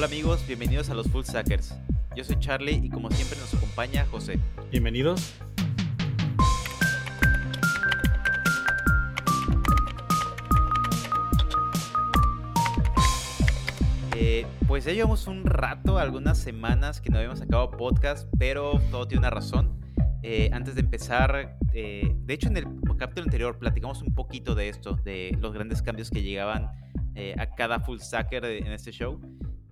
Hola amigos, bienvenidos a los Full Stackers. Yo soy Charlie y como siempre nos acompaña José. Bienvenidos. Eh, pues ya llevamos un rato, algunas semanas que no habíamos sacado podcast, pero todo tiene una razón. Eh, antes de empezar, eh, de hecho en el capítulo anterior platicamos un poquito de esto, de los grandes cambios que llegaban a cada full stacker en este show.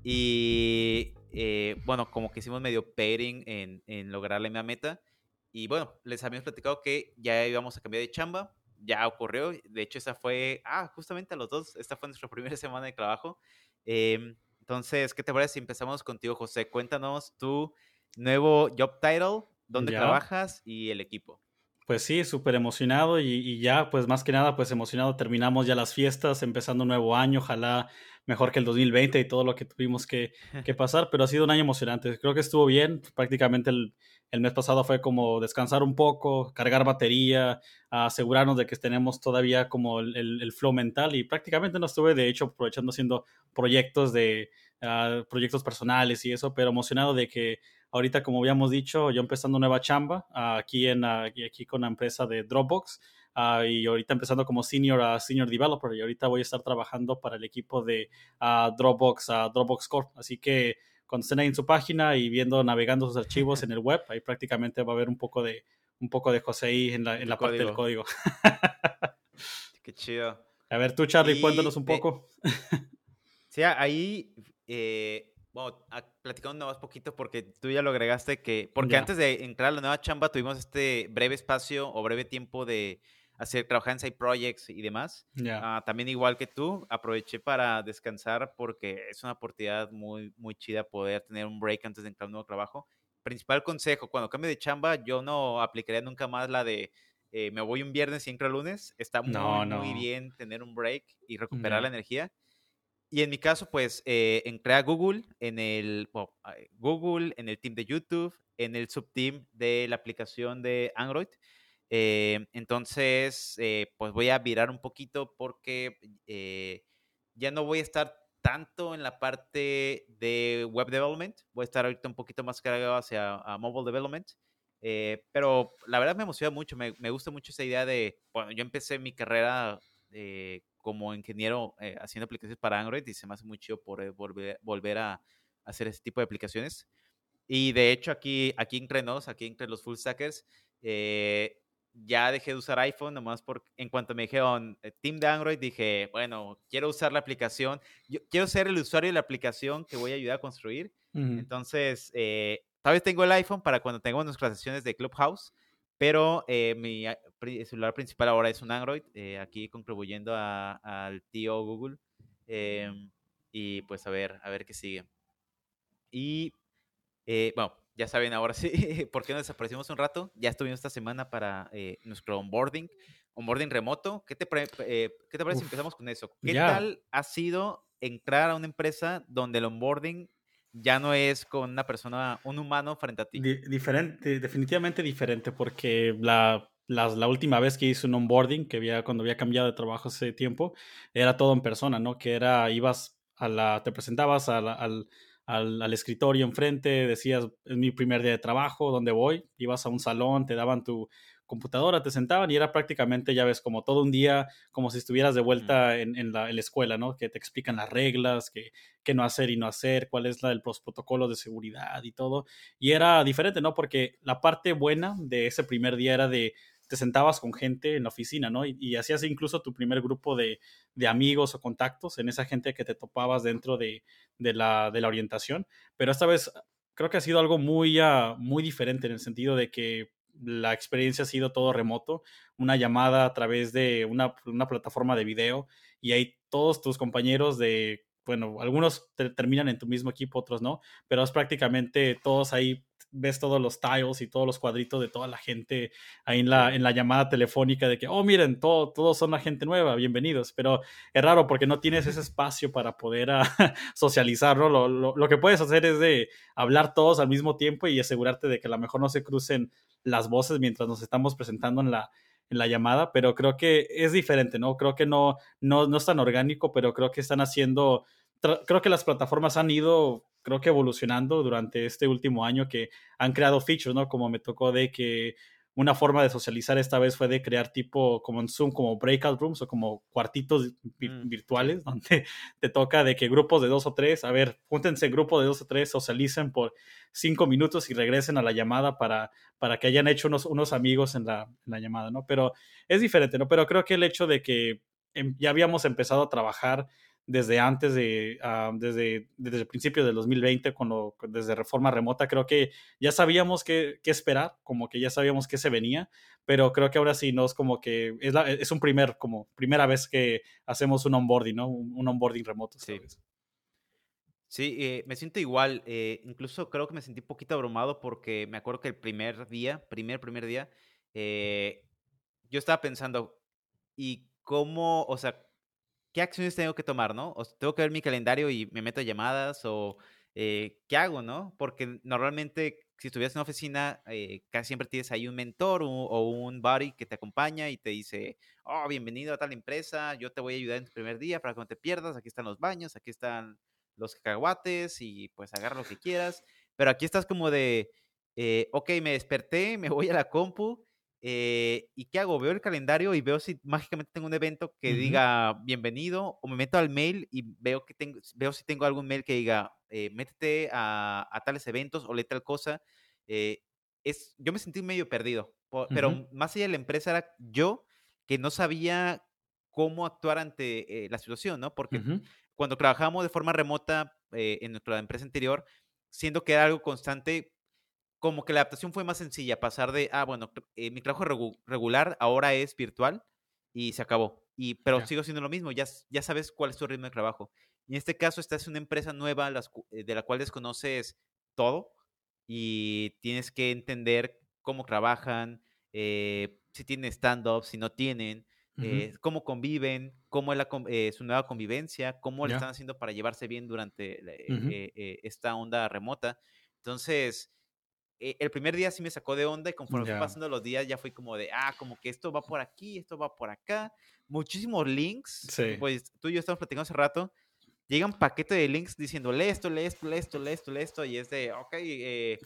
Y bueno, como que hicimos medio pairing en, en lograr la misma meta. Y bueno, les habíamos platicado que ya íbamos a cambiar de chamba, ya ocurrió. De hecho, esa fue, ah, justamente a los dos, esta fue nuestra primera semana de trabajo. Em, entonces, ¿qué te parece si empezamos contigo, José? Cuéntanos tu nuevo job title, dónde trabajas y el equipo. Pues sí, súper emocionado y, ya, pues más que nada, pues emocionado. Terminamos ya las fiestas, empezando un nuevo año, ojalá mejor que el 2020 y todo lo que tuvimos que, que pasar, pero ha sido un año emocionante. Creo que estuvo bien, prácticamente el, el mes pasado fue como descansar un poco, cargar batería, asegurarnos de que tenemos todavía como el, el, flow mental y prácticamente no estuve de hecho aprovechando haciendo proyectos de ah, proyectos personales y eso, pero emocionado de que ahorita como habíamos dicho, yo empezando nueva chamba aquí en aquí con la empresa de Dropbox y ahorita empezando como senior senior developer y ahorita voy a estar trabajando para el equipo de Dropbox Dropbox Core, así que cuando estén ahí en su página y viendo, navegando sus archivos en el web, ahí prácticamente va a haber un poco de, un poco de José ahí en la, en la parte del código. Qué chido. A ver, tú, Charlie, cuéntanos un poco. sí, ahí, eh, bueno, platicamos más poquito porque tú ya lo agregaste que, porque antes de entrar a la nueva chamba tuvimos este breve espacio o breve tiempo de hacer, trabajar en side projects y demás. Ah, también igual que tú, aproveché para descansar porque es una oportunidad muy, muy chida poder tener un break antes de entrar a un nuevo trabajo. Principal consejo, cuando cambie de chamba, yo no aplicaría nunca más la de eh, me voy un viernes y entro el lunes. Está muy, muy bien tener un break y recuperar la energía. Y en mi caso, pues, eh, entré a Google, en el Google, en el team de YouTube, en el subteam de la aplicación de Android. Eh, entonces, eh, pues voy a virar un poquito porque eh, ya no voy a estar tanto en la parte de web development, voy a estar ahorita un poquito más cargado hacia mobile development. pero la verdad me emociona mucho, me, me, gusta mucho esa idea de, bueno, yo empecé mi carrera como ingeniero haciendo aplicaciones para Android y se me hace muy chido por volver, volver a hacer ese tipo de aplicaciones. Y de hecho aquí, aquí entre nos, aquí entre los full stackers, eh, ya dejé de usar iPhone, nomás porque en cuanto me dijeron eh, Team de Android, dije, bueno, quiero usar la aplicación, yo quiero ser el usuario de la aplicación que voy a ayudar a construir. Entonces, eh, tal vez tengo el iPhone para cuando tengamos nuestras sesiones de Clubhouse, pero eh, mi celular principal ahora es un Android, aquí contribuyendo al tío Google. Em, y pues a ver, a ver qué sigue. Y bueno, ya saben, ahora sí, ¿por qué nos desaparecimos un rato? Ya estuvimos esta semana para eh, nuestro onboarding, onboarding remoto. ¿Qué te, eh, ¿qué te parece si empezamos con eso? ¿Qué tal ha sido entrar a una empresa donde el onboarding ya no es con una persona, un humano frente a ti? diferente, definitivamente diferente, porque la, la, última vez que hice un onboarding, que había, cuando había cambiado de trabajo hace tiempo, era todo en persona, ¿no? Que era, ibas a la, te presentabas al al, escritorio enfrente, decías, es mi primer día de trabajo, ¿dónde voy? Ibas a un salón, te daban tu computadora, te sentaban y era prácticamente, ya ves, como todo un día, como si estuvieras de vuelta en, la, escuela, ¿no? Que te explican las reglas, qué que no hacer y no hacer, cuál es la del protocolo de seguridad y todo. Y era diferente, ¿no? Porque la parte buena de ese primer día era de te sentabas con gente en la oficina, ¿no? Y, hacías incluso tu primer grupo de, amigos o contactos en esa gente que te topabas dentro de, la, orientación. Pero esta vez creo que ha sido algo muy, ah, muy diferente en el sentido de que la experiencia ha sido todo remoto, una llamada a través de una, plataforma de video y hay todos tus compañeros de, bueno, algunos terminan en tu mismo equipo, otros no, pero es prácticamente todos ahí ves todos los tiles y todos los cuadritos de toda la gente ahí en la, en la llamada telefónica de que, oh, miren, todo, todos son la gente nueva, bienvenidos. Pero es raro porque no tienes ese espacio para poder uh, socializarlo. Lo, lo, lo, que puedes hacer es de hablar todos al mismo tiempo y asegurarte de que a lo mejor no se crucen las voces mientras nos estamos presentando en la, en la llamada, pero creo que es diferente, ¿no? Creo que no, no, no es tan orgánico, pero creo que están haciendo creo que las plataformas han ido, creo que evolucionando durante este último año, que han creado features, ¿no? Como me tocó de que una forma de socializar esta vez fue de crear tipo como en Zoom, como breakout rooms o como cuartitos mm, virtuales, donde te toca de que grupos de dos o tres, a ver, júntense grupos de dos o tres, socialicen por cinco minutos y regresen a la llamada para, para que hayan hecho unos, unos amigos en la, en la llamada, ¿no? Pero es diferente, ¿no? Pero creo que el hecho de que em, ya habíamos empezado a trabajar desde antes de, ah, desde, desde el principio del 2020, cuando, desde reforma remota, creo que ya sabíamos qué, qué, esperar, como que ya sabíamos qué se venía, pero creo que ahora sí, no es como que es, es un primer, como primera vez que hacemos un onboarding, ¿no? Un, onboarding remoto. Sí. Sí, eh, me siento igual, eh, incluso creo que me sentí un poquito abrumado porque me acuerdo que el primer día, primer, primer día, eh, yo estaba pensando, ¿y cómo, o sea, ¿qué acciones tengo que tomar, no? O tengo que ver mi calendario y me meto a llamadas o eh, ¿qué hago, no? Porque normalmente si estuvieras en una oficina, eh, casi siempre tienes ahí un mentor o, un buddy que te acompaña y te dice, oh, bienvenido a tal empresa, yo te voy a ayudar en tu primer día para que no te pierdas, aquí están los baños, aquí están los cacahuates y pues agarra lo que quieras. Pero aquí estás como de, eh, ok, me desperté, me voy a la compu eh, ¿Y qué hago? Veo el calendario y veo si mágicamente tengo un evento que diga bienvenido o me meto al mail y veo, que tengo, veo si tengo algún mail que diga eh, métete a, tales eventos o lee tal cosa. Eh, es, yo me sentí medio perdido, pero más allá de la empresa era yo que no sabía cómo actuar ante la situación, ¿no? Porque cuando trabajamos de forma remota en nuestra empresa anterior, siendo que era algo constante, como que la adaptación fue más sencilla, pasar de, ah, bueno, eh, mi trabajo regular ahora es virtual y se acabó. Y, pero sigo siendo lo mismo, ya, ya sabes cuál es tu ritmo de trabajo. Y en este caso, estás en una empresa nueva eh, de la cual desconoces todo y tienes que entender cómo trabajan, eh, si tienen stand-up, si no tienen, cómo conviven, cómo es la, su nueva convivencia, cómo le están haciendo para llevarse bien durante esta onda remota. Entonces, eh, el primer día sí me sacó de onda y conforme fue pasando los días ya fui como de, ah, como que esto va por aquí, esto va por acá. Muchísimos links. Pues tú y yo estamos platicando hace rato. Llega un paquete de links diciendo, lee esto, lee esto, lee esto, lee esto, lee esto. Y es de, ok, eh,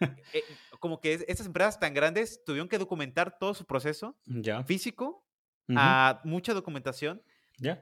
eh, como que estas empresas tan grandes tuvieron que documentar todo su proceso físico a mucha documentación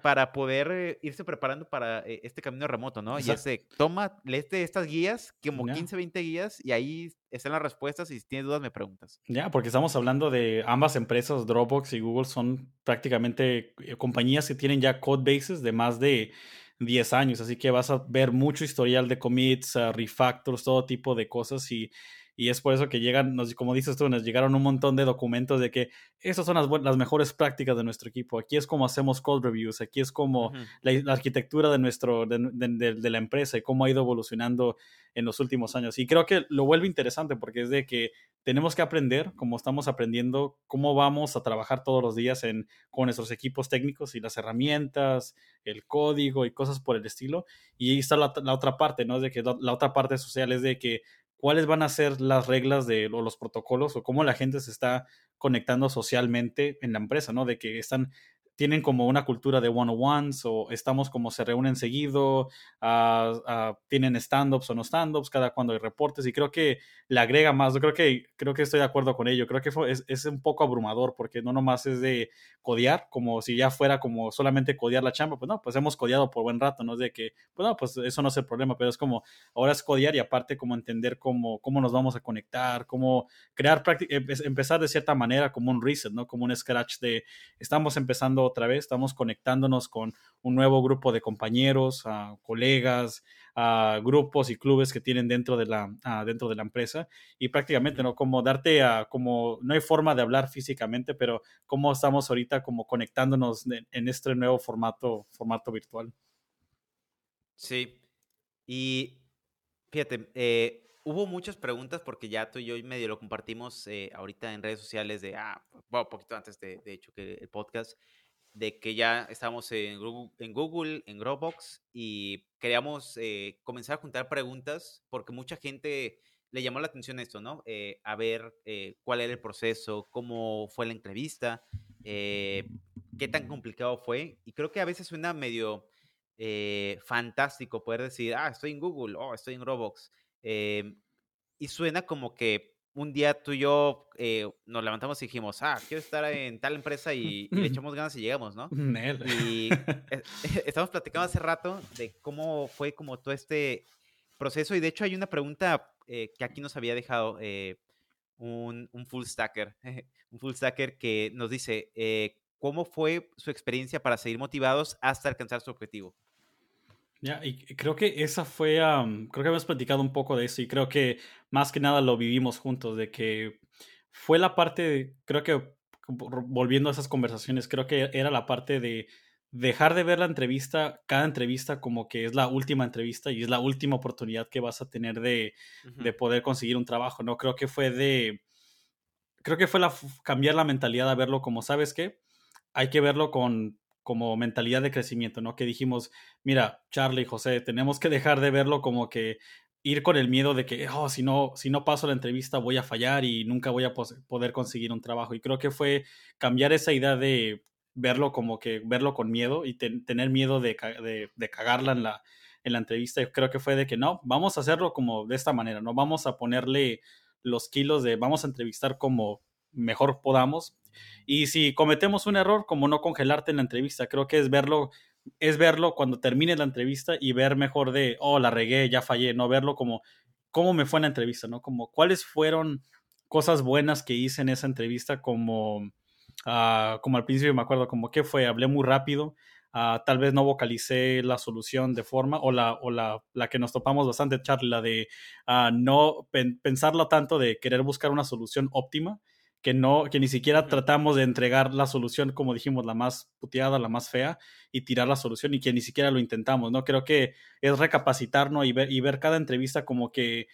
para poder eh, irse preparando para eh, este camino remoto, ¿no? Y ese, toma, léete estas guías, como 15, 20 guías, y ahí están las respuestas, y si tienes dudas me preguntas. Ya, porque estamos hablando de ambas empresas, Dropbox y Google, son prácticamente eh, compañías que tienen ya code bases de más de 10 años, así que vas a ver mucho historial de commits, refactors, todo tipo de cosas, y y es por eso que llegan, nos, como dices tú, nos llegaron un montón de documentos de que esas son las, las mejores prácticas de nuestro equipo. Aquí es como hacemos code reviews, aquí es como la, arquitectura de, nuestro, de, de, la empresa y cómo ha ido evolucionando en los últimos años. Y creo que lo vuelve interesante porque es de que tenemos que aprender, como estamos aprendiendo, cómo vamos a trabajar todos los días en, con nuestros equipos técnicos y las herramientas, el código y cosas por el estilo. Y ahí está la, la otra parte, ¿no? Es de que la, la, otra parte social es de que cuáles van a ser las reglas de o los protocolos o cómo la gente se está conectando socialmente en la empresa, ¿no? De que están tienen como una cultura de one-on-ones o estamos como se reúnen seguido, ah, ah, tienen stand-ups o no stand-ups, cada cuando hay reportes y creo que le agrega más, yo creo que, creo que estoy de acuerdo con ello, creo que es, es, un poco abrumador porque no nomás es de codear, como si ya fuera como solamente codear la chamba, pues no, pues hemos codeado por buen rato, no es de que, pues no, pues eso no es el problema, pero es como, ahora es codear y aparte como entender cómo, cómo nos vamos a conectar, cómo crear, empezar de cierta manera como un reset, ¿no? Como un scratch de, estamos empezando otra vez, estamos conectándonos con un nuevo grupo de compañeros, colegas, grupos y clubes que tienen dentro de la, dentro de la empresa y prácticamente, ¿no? Como darte a, como, no hay forma de hablar físicamente, pero cómo estamos ahorita como conectándonos en, este nuevo formato, formato virtual. Sí, y fíjate, eh, hubo muchas preguntas porque ya tú y yo medio lo compartimos eh, ahorita en redes sociales de, ah, bueno, poquito antes de, de hecho que el podcast, de que ya estamos en Google, en, Dropbox y queríamos eh, comenzar a juntar preguntas porque mucha gente le llamó la atención esto, ¿no? Eh, a ver eh, cuál era el proceso, cómo fue la entrevista, qué tan complicado fue. Y creo que a veces suena medio, eh, fantástico poder decir, ah, estoy en Google, oh, estoy en. Em, y suena como que un día tú y yo eh, nos levantamos y dijimos, ah, quiero estar en tal empresa y, le echamos ganas y llegamos, ¿no? Y e, estamos platicando hace rato de cómo fue como todo este proceso y de hecho hay una pregunta que aquí nos había dejado un, un, full stacker, un full stacker que nos dice, ¿cómo fue su experiencia para seguir motivados hasta alcanzar su objetivo? Ya, y creo que esa fue, creo que hemos platicado un poco de eso y creo que más que nada lo vivimos juntos, de que fue la parte, creo que volviendo a esas conversaciones, creo que era la parte de dejar de ver la entrevista, cada entrevista como que es la última entrevista y es la última oportunidad que vas a tener de, de poder conseguir un trabajo, ¿no? Creo que fue de, creo que fue la, cambiar la mentalidad a verlo como, ¿sabes qué? Hay que verlo con como mentalidad de crecimiento, ¿no? Que dijimos, mira, Charlie, José, tenemos que dejar de verlo como que ir con el miedo de que, oh, si no, si no paso la entrevista voy a fallar y nunca voy a poder conseguir un trabajo. Y creo que fue cambiar esa idea de verlo como que, verlo con miedo y tener miedo de, de, cagarla en la, en la entrevista. Yo creo que fue de que no, vamos a hacerlo como de esta manera, no vamos a ponerle los kilos de, vamos a entrevistar como mejor podamos y si cometemos un error, como no congelarte en la entrevista, creo que es verlo, es verlo cuando termine la entrevista y ver mejor de, oh, la regué, ya fallé, no verlo como cómo me fue en la entrevista, ¿no? Como cuáles fueron cosas buenas que hice en esa entrevista, como, uh, como al principio me acuerdo, como qué fue, hablé muy rápido, uh, tal vez no vocalicé la solución de forma, o la, o la, la que nos topamos bastante, Charlie, la de uh, no pensarlo tanto de querer buscar una solución óptima, que no, que ni siquiera tratamos de entregar la solución, como dijimos, la más puteada, la más fea, y tirar la solución, y que ni siquiera lo intentamos, ¿no? Creo que es recapacitarnos y ver, y ver cada entrevista como que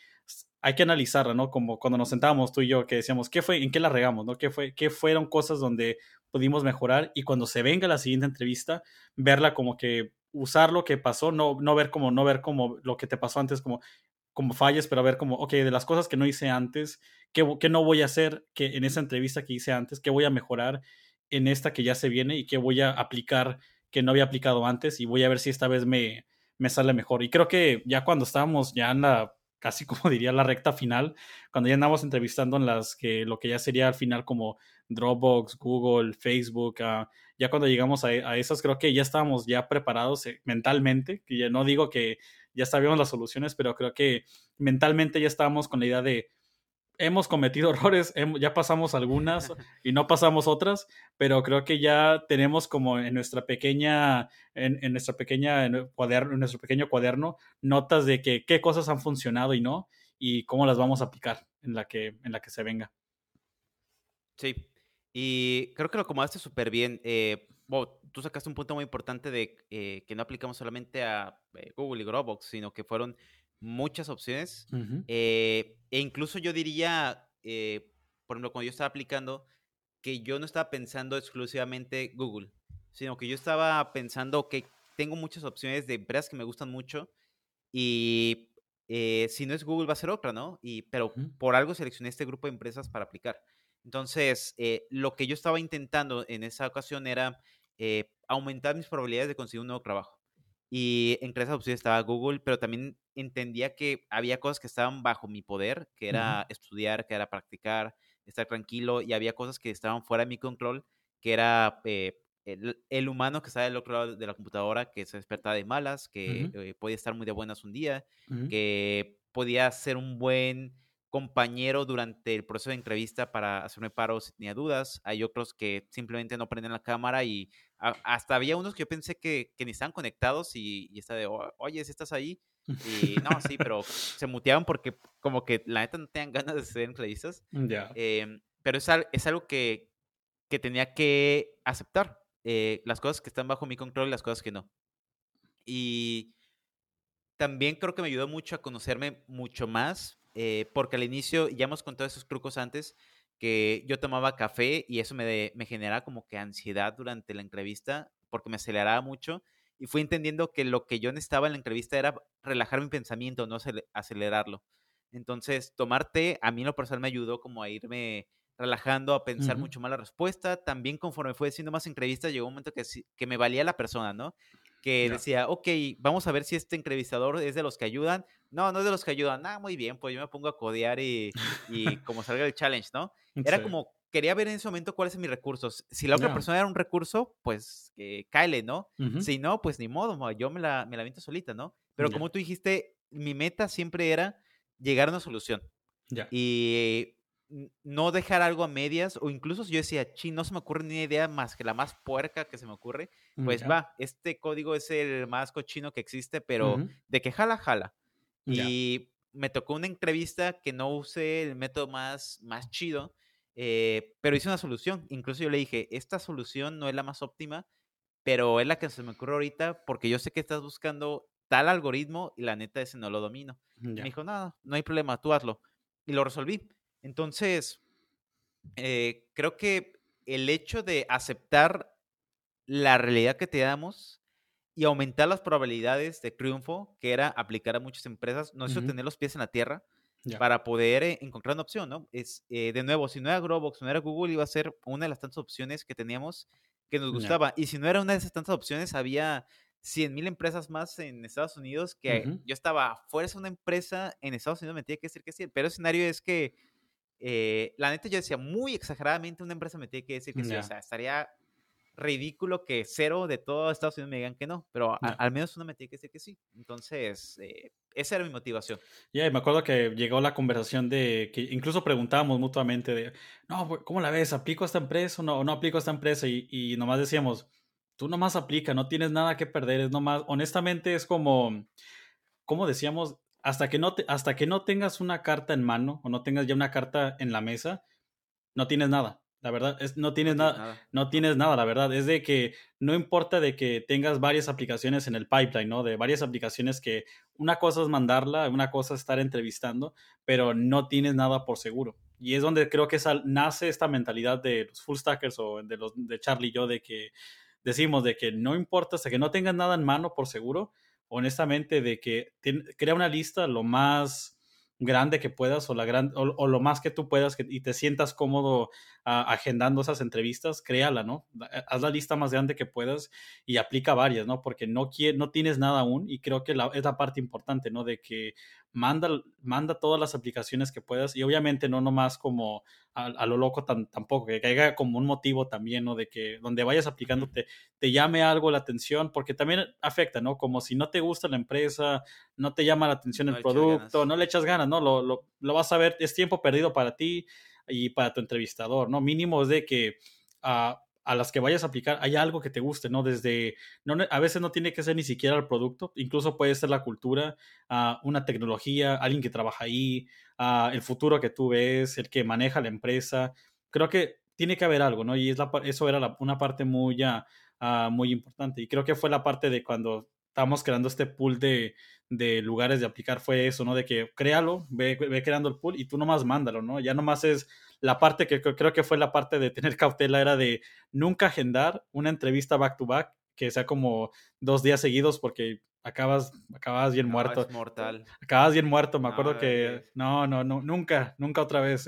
hay que analizarla, ¿no? Como cuando nos sentábamos tú y yo, que decíamos, ¿qué fue? ¿En qué la regamos? ¿no? ¿Qué, fue, ¿Qué fueron cosas donde pudimos mejorar? Y cuando se venga la siguiente entrevista, verla como que usar lo que pasó, no, no ver como, no ver como lo que te pasó antes, como, como falles, pero a ver como, ok, de las cosas que no hice antes, ¿qué, qué no voy a hacer que en esa entrevista que hice antes? ¿Qué voy a mejorar en esta que ya se viene y qué voy a aplicar que no había aplicado antes? Y voy a ver si esta vez me, me sale mejor. Y creo que ya cuando estábamos ya en la, casi como diría la recta final, cuando ya andamos entrevistando en las que lo que ya sería al final como Dropbox, Google, Facebook, uh, ya cuando llegamos a, a, esas, creo que ya estábamos ya preparados eh, mentalmente, que ya no digo que ya sabíamos las soluciones, pero creo que mentalmente ya estábamos con la idea de hemos cometido errores, ya pasamos algunas y no pasamos otras, pero creo que ya tenemos como en nuestra pequeña, en, nuestra pequeña cuaderno, en nuestro pequeño cuaderno, notas de que qué cosas han funcionado y no, y cómo las vamos a aplicar en la que, en la que se venga. Sí, y creo que lo acomodaste súper bien. Eh, tú sacaste un punto muy importante de eh, que no aplicamos solamente a eh, Google y Dropbox, sino que fueron muchas opciones. Eh, e incluso yo diría, por ejemplo, cuando yo estaba aplicando, que yo no estaba pensando exclusivamente Google, sino que yo estaba pensando que tengo muchas opciones de empresas que me gustan mucho y si no es Google va a ser otra, ¿no? Y, pero por algo seleccioné este grupo de empresas para aplicar. Entonces, lo que yo estaba intentando en esa ocasión era eh, aumentar mis probabilidades de conseguir un nuevo trabajo. Y entre esas opciones estaba Google, pero también entendía que había cosas que estaban bajo mi poder, que era estudiar, que era practicar, estar tranquilo, y había cosas que estaban fuera de mi control, que era eh, el, humano que está del otro lado de la computadora, que se despertaba de malas, que eh, podía estar muy de buenas un día, que podía ser un buen compañero durante el proceso de entrevista para hacerme paros si tenía dudas. Hay otros que simplemente no prenden la cámara y hasta había unos que yo pensé que, que ni estaban conectados y, y está de, oye, si estás ahí. Y no, sí, pero se muteaban porque como que la neta no tenían ganas de hacer entrevistas. Em, pero es, es algo que, que, tenía que aceptar. Eh, las cosas que están bajo mi control y las cosas que no. Y también creo que me ayudó mucho a conocerme mucho más eh, porque al inicio, ya hemos contado esos trucos antes, que yo tomaba café y eso me, me generaba como que ansiedad durante la entrevista, porque me aceleraba mucho. Y fui entendiendo que lo que yo necesitaba en la entrevista era relajar mi pensamiento, no acelerarlo. Entonces, tomar té a mí en lo personal me ayudó como a irme relajando, a pensar mucho más la respuesta. También conforme fue haciendo más entrevistas, llegó un momento que, que me valía la persona, ¿no? Que decía, ok, vamos a ver si este entrevistador es de los que ayudan. No, no es de los que ayudan. Ah, muy bien, pues yo me pongo a codear y, y como salga el challenge, ¿no? Era como, quería ver en ese momento cuáles son mis recursos. Si la otra persona era un recurso, pues que cáele, ¿no? Si no, pues ni modo, yo me la, me la viento solita, ¿no? Pero como tú dijiste, mi meta siempre era llegar a una solución. Y no dejar algo a medias, o incluso si yo decía, chi, no se me ocurre ni idea más que la más puerca que se me ocurre, mm, pues va, este código es el más cochino que existe, pero de que jala, jala. Y me tocó una entrevista que no use el método más, más chido, eh, pero hice una solución. Incluso yo le dije, esta solución no es la más óptima, pero es la que se me ocurre ahorita porque yo sé que estás buscando tal algoritmo y la neta ese no lo domino. Me dijo, nada, no hay problema, tú hazlo. Y lo resolví. Entonces, eh, creo que el hecho de aceptar la realidad que te damos y aumentar las probabilidades de triunfo, que era aplicar a muchas empresas, no es tener los pies en la tierra para poder eh, encontrar una opción, ¿no? Es, eh, de nuevo, si no era Growbox, no era Google, iba a ser una de las tantas opciones que teníamos que nos gustaba. Y si no era una de esas tantas opciones, había 100 mil empresas más en Estados Unidos que yo estaba fuerza una empresa en Estados Unidos me tenía que decir que sí. Pero el escenario es que, eh, la neta, yo decía muy exageradamente una empresa me tiene que decir que sí. O sea, estaría ridículo que cero de todo Estados Unidos me digan que no, pero al menos una me tiene que decir que sí. Entonces, eh, esa era mi motivación. Ya, me acuerdo que llegó la conversación de que incluso preguntábamos mutuamente de, no, ¿cómo la ves? ¿Aplico a esta empresa o no, no aplico a esta empresa? Y, y nomás decíamos, tú nomás aplica, no tienes nada que perder, es nomás, honestamente es como, como decíamos, hasta que, no te, hasta que no tengas una carta en mano o no tengas ya una carta en la mesa, no tienes nada. La verdad, es, no tienes nada, no tienes nada, la verdad. Es de que no importa de que tengas varias aplicaciones en el pipeline, ¿no? De varias aplicaciones que una cosa es mandarla, una cosa es estar entrevistando, pero no tienes nada por seguro. Y es donde creo que nace esta mentalidad de los full stackers o de los de Charlie y yo de que decimos de que no importa hasta que no tengas nada en mano por seguro, honestamente, de que crea una lista lo más grande que puedas o, la gran, o, lo más que tú puedas y te sientas cómodo agendando esas entrevistas, créala, ¿no? Eh, haz la lista más grande que puedas y aplica varias, ¿no? Porque no, no tienes nada aún y creo que la, es la parte importante, ¿no? De que manda, manda todas las aplicaciones que puedas y obviamente no nomás como a, lo loco tampoco, que caiga como un motivo también, ¿no? De que donde vayas aplicando te, te llame algo la atención, porque también afecta, ¿no? Como si no te gusta la empresa, no te llama la atención el producto, no le echas ganas, ¿no? Lo, lo, lo vas a ver, es tiempo perdido para ti y para tu entrevistador, ¿no? Mínimo es de que a, a las que vayas a aplicar hay algo que te guste, ¿no? Desde, no, a veces no tiene que ser ni siquiera el producto, incluso puede ser la cultura, uh, una tecnología, alguien que trabaja ahí, uh, el futuro que tú ves, el que maneja la empresa. Creo que tiene que haber algo, ¿no? Y es la, eso era una parte muy, uh, muy importante. Y creo que fue la parte de cuando estábamos creando este pool de, de lugares de aplicar fue eso, ¿no? De que créalo, ve, ve, creando el pool y tú nomás mándalo, ¿no? Ya nomás es la parte que creo que fue la parte de tener cautela, era de nunca agendar una entrevista back to back que sea como dos días seguidos porque acabas, acabas bien muerto. mortal. Acabas bien muerto, me acuerdo que no, no, no, nunca, nunca otra vez.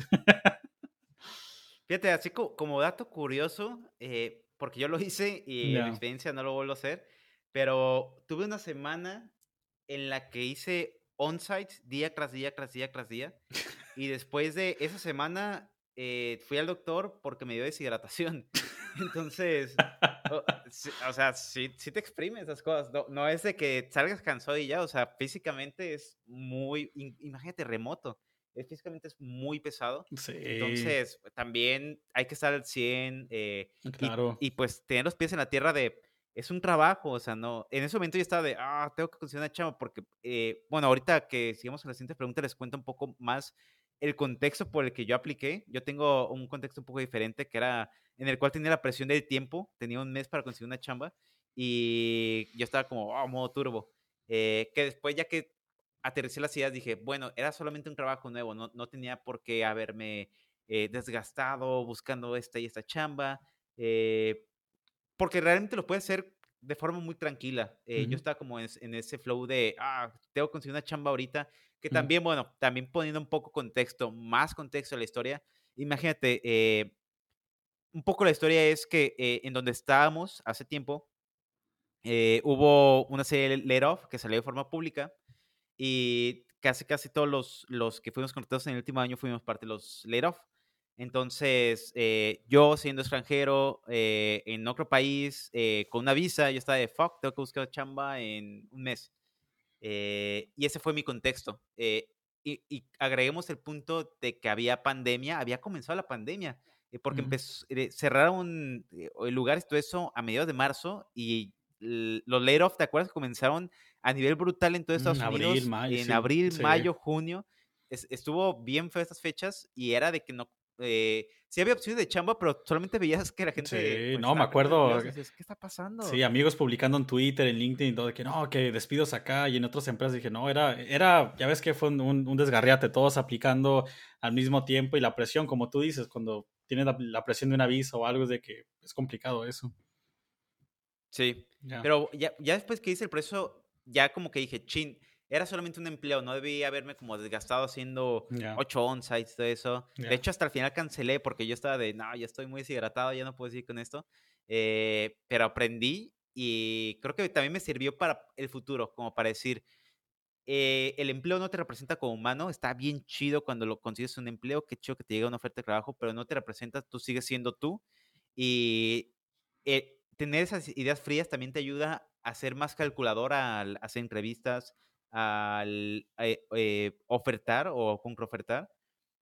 Fíjate, así como, dato curioso, eh, porque yo lo hice y en experiencia no lo vuelvo a hacer, pero tuve una semana en la que hice on-site día tras día, tras día, tras día. Y después de esa semana eh, fui al doctor porque me dio deshidratación. Entonces, o, sea, sí, sí, te exprime esas cosas. No, no, es de que salgas cansado y ya, o sea, físicamente es muy, imagínate, remoto. Es, físicamente es muy pesado. Sí. Entonces, también hay que estar al 100. Eh, claro. y, y, pues tener los pies en la tierra de es un trabajo, o sea, no, en ese momento yo estaba de, ah, tengo que conseguir una chamba porque, eh, bueno, ahorita que sigamos con la siguiente pregunta les cuento un poco más el contexto por el que yo apliqué. Yo tengo un contexto un poco diferente que era en el cual tenía la presión del tiempo, tenía un mes para conseguir una chamba y yo estaba como, oh, modo turbo. Eh, que después ya que aterricé las ideas dije, bueno, era solamente un trabajo nuevo, no, no tenía por qué haberme eh, desgastado buscando esta y esta chamba. Eh, porque realmente lo puede hacer de forma muy tranquila. Eh, yo estaba como en, ese flow de, ah, tengo que conseguir una chamba ahorita, que también, bueno, también poniendo un poco contexto, más contexto a la historia, imagínate, eh, un poco la historia es que eh, en donde estábamos hace tiempo, eh, hubo una serie de layoff que salió de forma pública y casi, casi todos los, los que fuimos contratados en el último año fuimos parte de los layoff. Entonces, eh, yo siendo extranjero eh, en otro país, con una visa, yo estaba de fuck, tengo que buscar chamba en un mes. Y ese fue mi contexto. Y, y, agreguemos el punto de que había pandemia, había comenzado la pandemia, porque empezó, cerraron lugares, todo eso a mediados de marzo y los layoffs, ¿te acuerdas? Comenzaron a nivel brutal en todo Estados en Unidos. Abril, mayo, en abril, mayo, junio. estuvo bien feo estas fechas y era de que no. Eh, sí había opciones de chamba, pero solamente veías que la gente. Sí, pues, no, me acuerdo. ¿Qué está pasando? Sí, amigos publicando en Twitter, en LinkedIn, todo, de que no, que despidos acá y en otras empresas. Dije, no, era, era ya ves que fue un, un desgarriate, todos aplicando al mismo tiempo y la presión, como tú dices, cuando tienes la, la presión de una visa o algo, es de que es complicado eso. Sí, pero ya, ya después que hice el proceso, ya como que dije, chin, era solamente un empleo, no debía haberme como desgastado haciendo ocho on-sites, todo eso. De hecho, hasta el final cancelé porque yo estaba de, no, ya estoy muy deshidratado, ya no puedo seguir con esto. Eh, pero aprendí y creo que también me sirvió para el futuro, como para decir, eh, el empleo no te representa como humano, está bien chido cuando lo consigues un empleo, qué chido que te llega una oferta de trabajo, pero no te representa, tú sigues siendo tú. Y eh, tener esas ideas frías también te ayuda a ser más calculador al hacer entrevistas, al eh, eh, ofertar o concrofertar.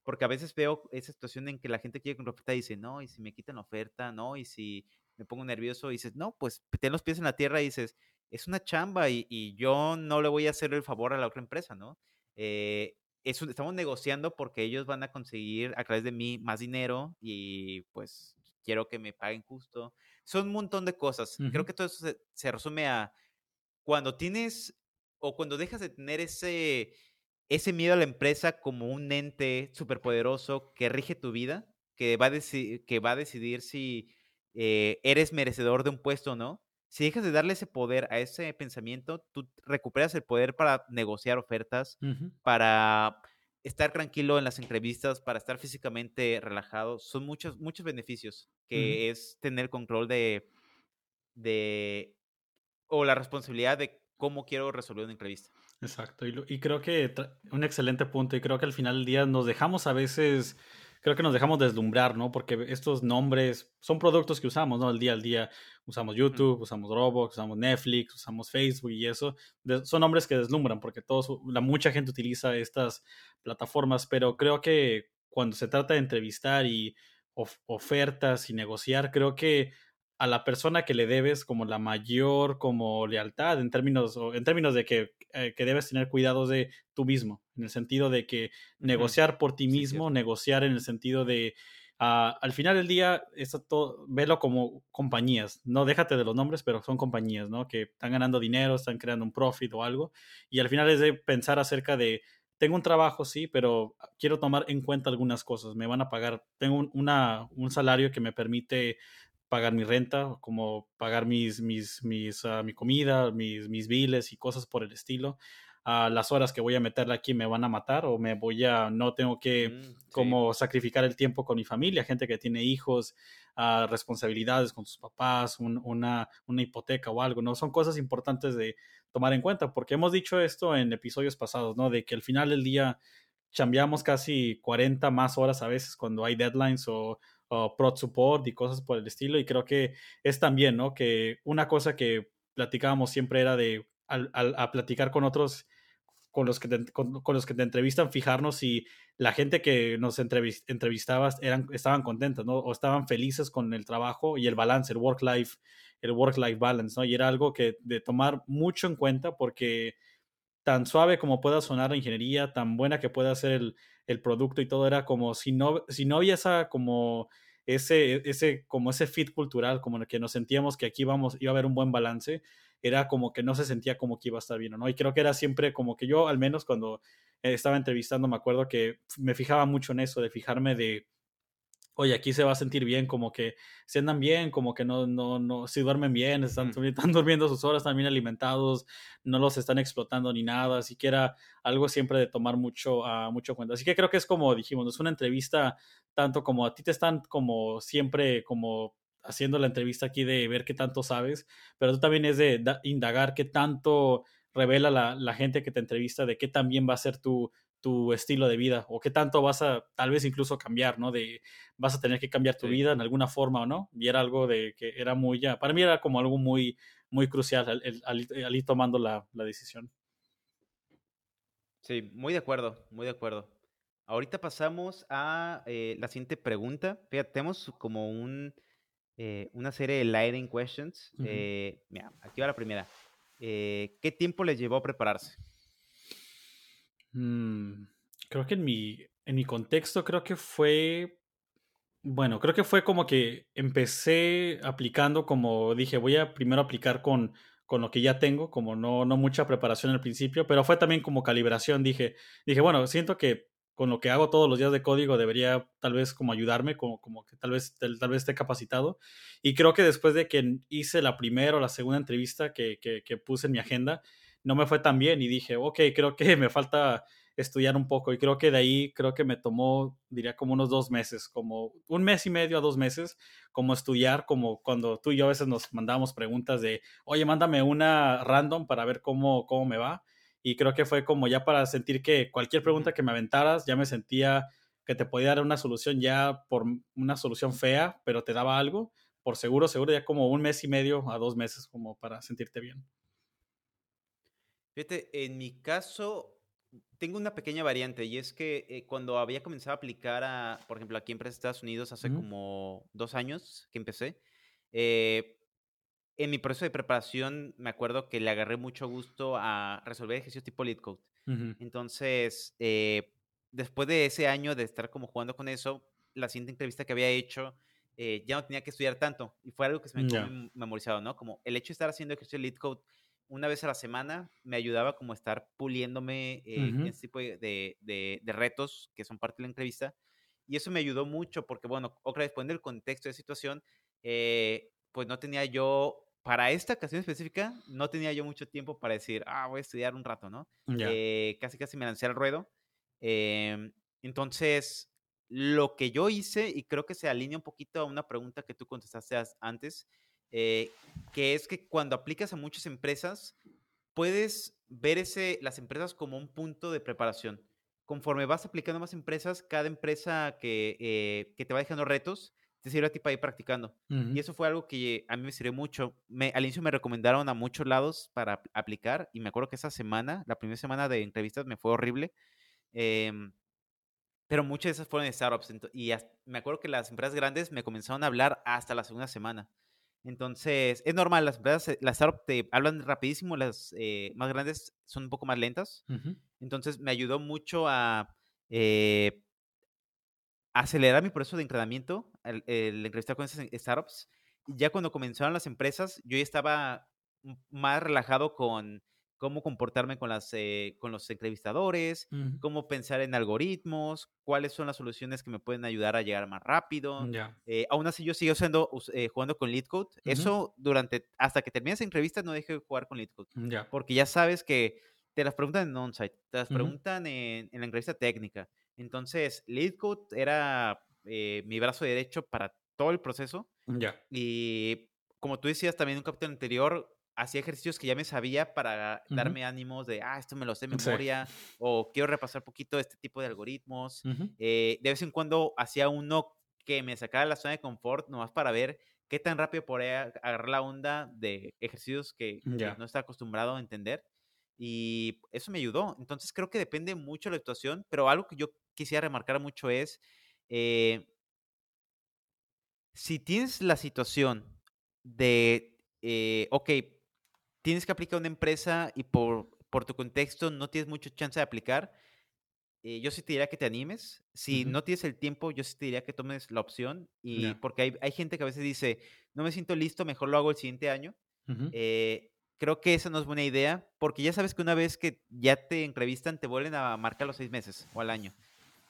Porque a veces veo esa situación en que la gente quiere concrofertar y dice, no, y si me quitan la oferta, no, y si me pongo nervioso, y dices, no, pues ten los pies en la tierra y dices, es una chamba y, yo no le voy a hacer el favor a la otra empresa, ¿no? Eh, eso, estamos negociando porque ellos van a conseguir a través de mí más dinero y pues quiero que me paguen justo. Son un montón de cosas. Creo que todo eso se, resume a cuando tienes o cuando dejas de tener ese, ese miedo a la empresa como un ente superpoderoso que rige tu vida, que va a, que va a decidir si eh, eres merecedor de un puesto o no. Si dejas de darle ese poder a ese pensamiento, tú recuperas el poder para negociar ofertas, para estar tranquilo en las entrevistas, para estar físicamente relajado, son muchos, muchos beneficios, que es tener control de, de, o la responsabilidad de cómo quiero resolver una entrevista. Exacto, y, y creo que un excelente punto, y creo que al final del día nos dejamos a veces creo que nos dejamos deslumbrar, ¿no? Porque estos nombres son productos que usamos, ¿no? El día al día usamos YouTube, usamos Roblox, usamos Netflix, usamos Facebook y eso. son nombres que deslumbran porque todos, la mucha gente utiliza estas plataformas, pero creo que cuando se trata de entrevistar y ofertas y negociar, creo que a la persona que le debes como la mayor como lealtad en términos en términos de que, eh, que debes tener cuidado de tú mismo en el sentido de que negociar por ti mismo negociar en el sentido de ah, al final del día esto todo velo como compañías no déjate de los nombres pero son compañías no que están ganando dinero están creando un profit o algo y al final es de pensar acerca de tengo un trabajo, sí, pero quiero tomar en cuenta algunas cosas. Me van a pagar, tengo una, un salario que me permite pagar mi renta, como pagar mis, mis, mis, uh, mi comida, mis, mis biles y cosas por el estilo. a las horas que voy a meterle aquí me van a matar o me voy a, no tengo que mm, como sacrificar el tiempo con mi familia, gente que tiene hijos, uh, responsabilidades con sus papás, una, una hipoteca o algo, ¿no? Son cosas importantes de tomar en cuenta porque hemos dicho esto en episodios pasados, ¿no? De que al final del día chambeamos casi 40 más horas a veces cuando hay deadlines o prod support y cosas por el estilo. Y creo que es también, ¿no? Que una cosa que platicábamos siempre era de al, a platicar con otros, con los, que te, con, los que te entrevistan, fijarnos si la gente que nos entrevistabas eran, estaban contentas, ¿no? O estaban felices con el trabajo y el balance, el work-life, el work-life balance, ¿no? Y era algo que de tomar mucho en cuenta porque tan suave como pueda sonar la ingeniería, tan buena que pueda ser el, el producto y todo, era como si no, si no había esa como ese, ese, como ese fit cultural, como que nos sentíamos que aquí vamos, iba a haber un buen balance, era como que no se sentía como que iba a estar bien, ¿no? Y creo que era siempre como que yo, al menos cuando estaba entrevistando, me acuerdo que me fijaba mucho en eso, de fijarme de oye, aquí se va a sentir bien, como que se andan bien, como que no, no, no, si duermen bien, están, mm. están durmiendo sus horas, también alimentados, no los están explotando ni nada, así que era algo siempre de tomar mucho, uh, mucho cuenta. Así que creo que es como dijimos, es una entrevista tanto como a ti te están como siempre como haciendo la entrevista aquí de ver qué tanto sabes, pero tú también es de indagar qué tanto revela la, la, gente que te entrevista de qué también va a ser tu, tu estilo de vida o qué tanto vas a tal vez incluso cambiar, ¿no? De vas a tener que cambiar tu vida en alguna forma o no. Y era algo de que era muy, ya, para mí era como algo muy, muy crucial al, ir tomando la, la, decisión. Sí, muy de acuerdo, muy de acuerdo. Ahorita pasamos a eh, la siguiente pregunta. Fíjate, tenemos como un, eh, una serie de lighting questions. Eh, mira, aquí va la primera. ¿Qué tiempo les llevó a prepararse? Mm, creo que en mi, en mi contexto, creo que fue. Bueno, creo que fue como que empecé aplicando, como dije, voy a primero aplicar con, con lo que ya tengo, como no, no mucha preparación al principio, pero fue también como calibración. Dije, dije, bueno, siento que con lo que hago todos los días de código debería tal vez como ayudarme, como, como que tal vez, tal, vez esté capacitado. Y creo que después de que hice la primera o la segunda entrevista que, que, que puse en mi agenda, no me fue tan bien y dije, ok, creo que me falta estudiar un poco y creo que de ahí creo que me tomó, diría como unos dos meses, como un mes y medio a dos meses, como estudiar, como cuando tú y yo a veces nos mandábamos preguntas de, oye, mándame una random para ver cómo, cómo me va. Y creo que fue como ya para sentir que cualquier pregunta que me aventaras, ya me sentía que te podía dar una solución ya por una solución fea, pero te daba algo, por seguro, seguro ya como un mes y medio a dos meses como para sentirte bien. Fíjate, en mi caso, tengo una pequeña variante y es que eh, cuando había comenzado a aplicar a, por ejemplo, aquí en Estados Unidos hace como dos años que empecé, eh, en mi proceso de preparación me acuerdo que le agarré mucho gusto a resolver ejercicios tipo lead code. Entonces, eh, después de ese año de estar como jugando con eso, la siguiente entrevista que había hecho ya no tenía que estudiar tanto y fue algo que se me quedó memorizado, ¿no? Como el hecho de estar haciendo ejercicio de lead code una vez a la semana me ayudaba como a estar puliéndome eh, en este tipo de, de, retos que son parte de la entrevista. Y eso me ayudó mucho porque, bueno, otra vez, poniendo el contexto de situación, eh, pues no tenía yo, para esta ocasión específica, no tenía yo mucho tiempo para decir, ah, voy a estudiar un rato, ¿no? Eh, casi, casi me lancé al ruedo. Em, entonces, lo que yo hice, y creo que se alinea un poquito a una pregunta que tú contestaste antes, eh, que es que cuando aplicas a muchas empresas, puedes ver ese, las empresas como un punto de preparación. Conforme vas aplicando más empresas, cada empresa que, eh, que te va dejando retos, te sirve a ti para ir practicando. Y eso fue algo que a mí me sirvió mucho. Me, al inicio me recomendaron a muchos lados para aplicar y me acuerdo que esa semana, la primera semana de entrevistas, me fue horrible. Em, pero muchas de esas fueron startups. Y me acuerdo que las empresas grandes me comenzaron a hablar hasta la segunda semana. Entonces, es normal, las empresas, las startups te hablan rapidísimo, las eh, más grandes son un poco más lentas. Entonces, me ayudó mucho a eh, acelerar mi proceso de entrenamiento, el, el, entrevistar con esas startups. Y ya cuando comenzaron las empresas, yo ya estaba más relajado con cómo comportarme con, las, eh, con los entrevistadores, cómo pensar en algoritmos, cuáles son las soluciones que me pueden ayudar a llegar más rápido. Eh, aún así, yo sigo siendo, eh, jugando con LeetCode. Eso durante, hasta que termine esa entrevista, no deje de jugar con LeetCode. Porque ya sabes que te las preguntan en on-site, te las preguntan en, en, la entrevista técnica. Entonces, LeetCode era mi brazo derecho para todo el proceso. Y como tú decías también en un capítulo anterior, hacía ejercicios que ya me sabía para darme ánimos de, ah, esto me lo sé de memoria, o quiero repasar poquito este tipo de algoritmos. Eh, de vez en cuando hacía uno que me sacaba de la zona de confort, nomás para ver qué tan rápido podía agarrar la onda de ejercicios que, no estaba acostumbrado a entender. Y eso me ayudó. Entonces creo que depende mucho de la situación, pero algo que yo quisiera remarcar mucho es, eh, si tienes la situación de, eh, ok, tienes que aplicar a una empresa y por, por tu contexto no tienes mucha chance de aplicar, eh, yo sí te diría que te animes. Si no tienes el tiempo, yo sí te diría que tomes la opción. Y porque hay, hay, gente que a veces dice, no me siento listo, mejor lo hago el siguiente año. Eh, creo que esa no es buena idea, porque ya sabes que una vez que ya te entrevistan, te vuelven a marcar los seis meses o al año.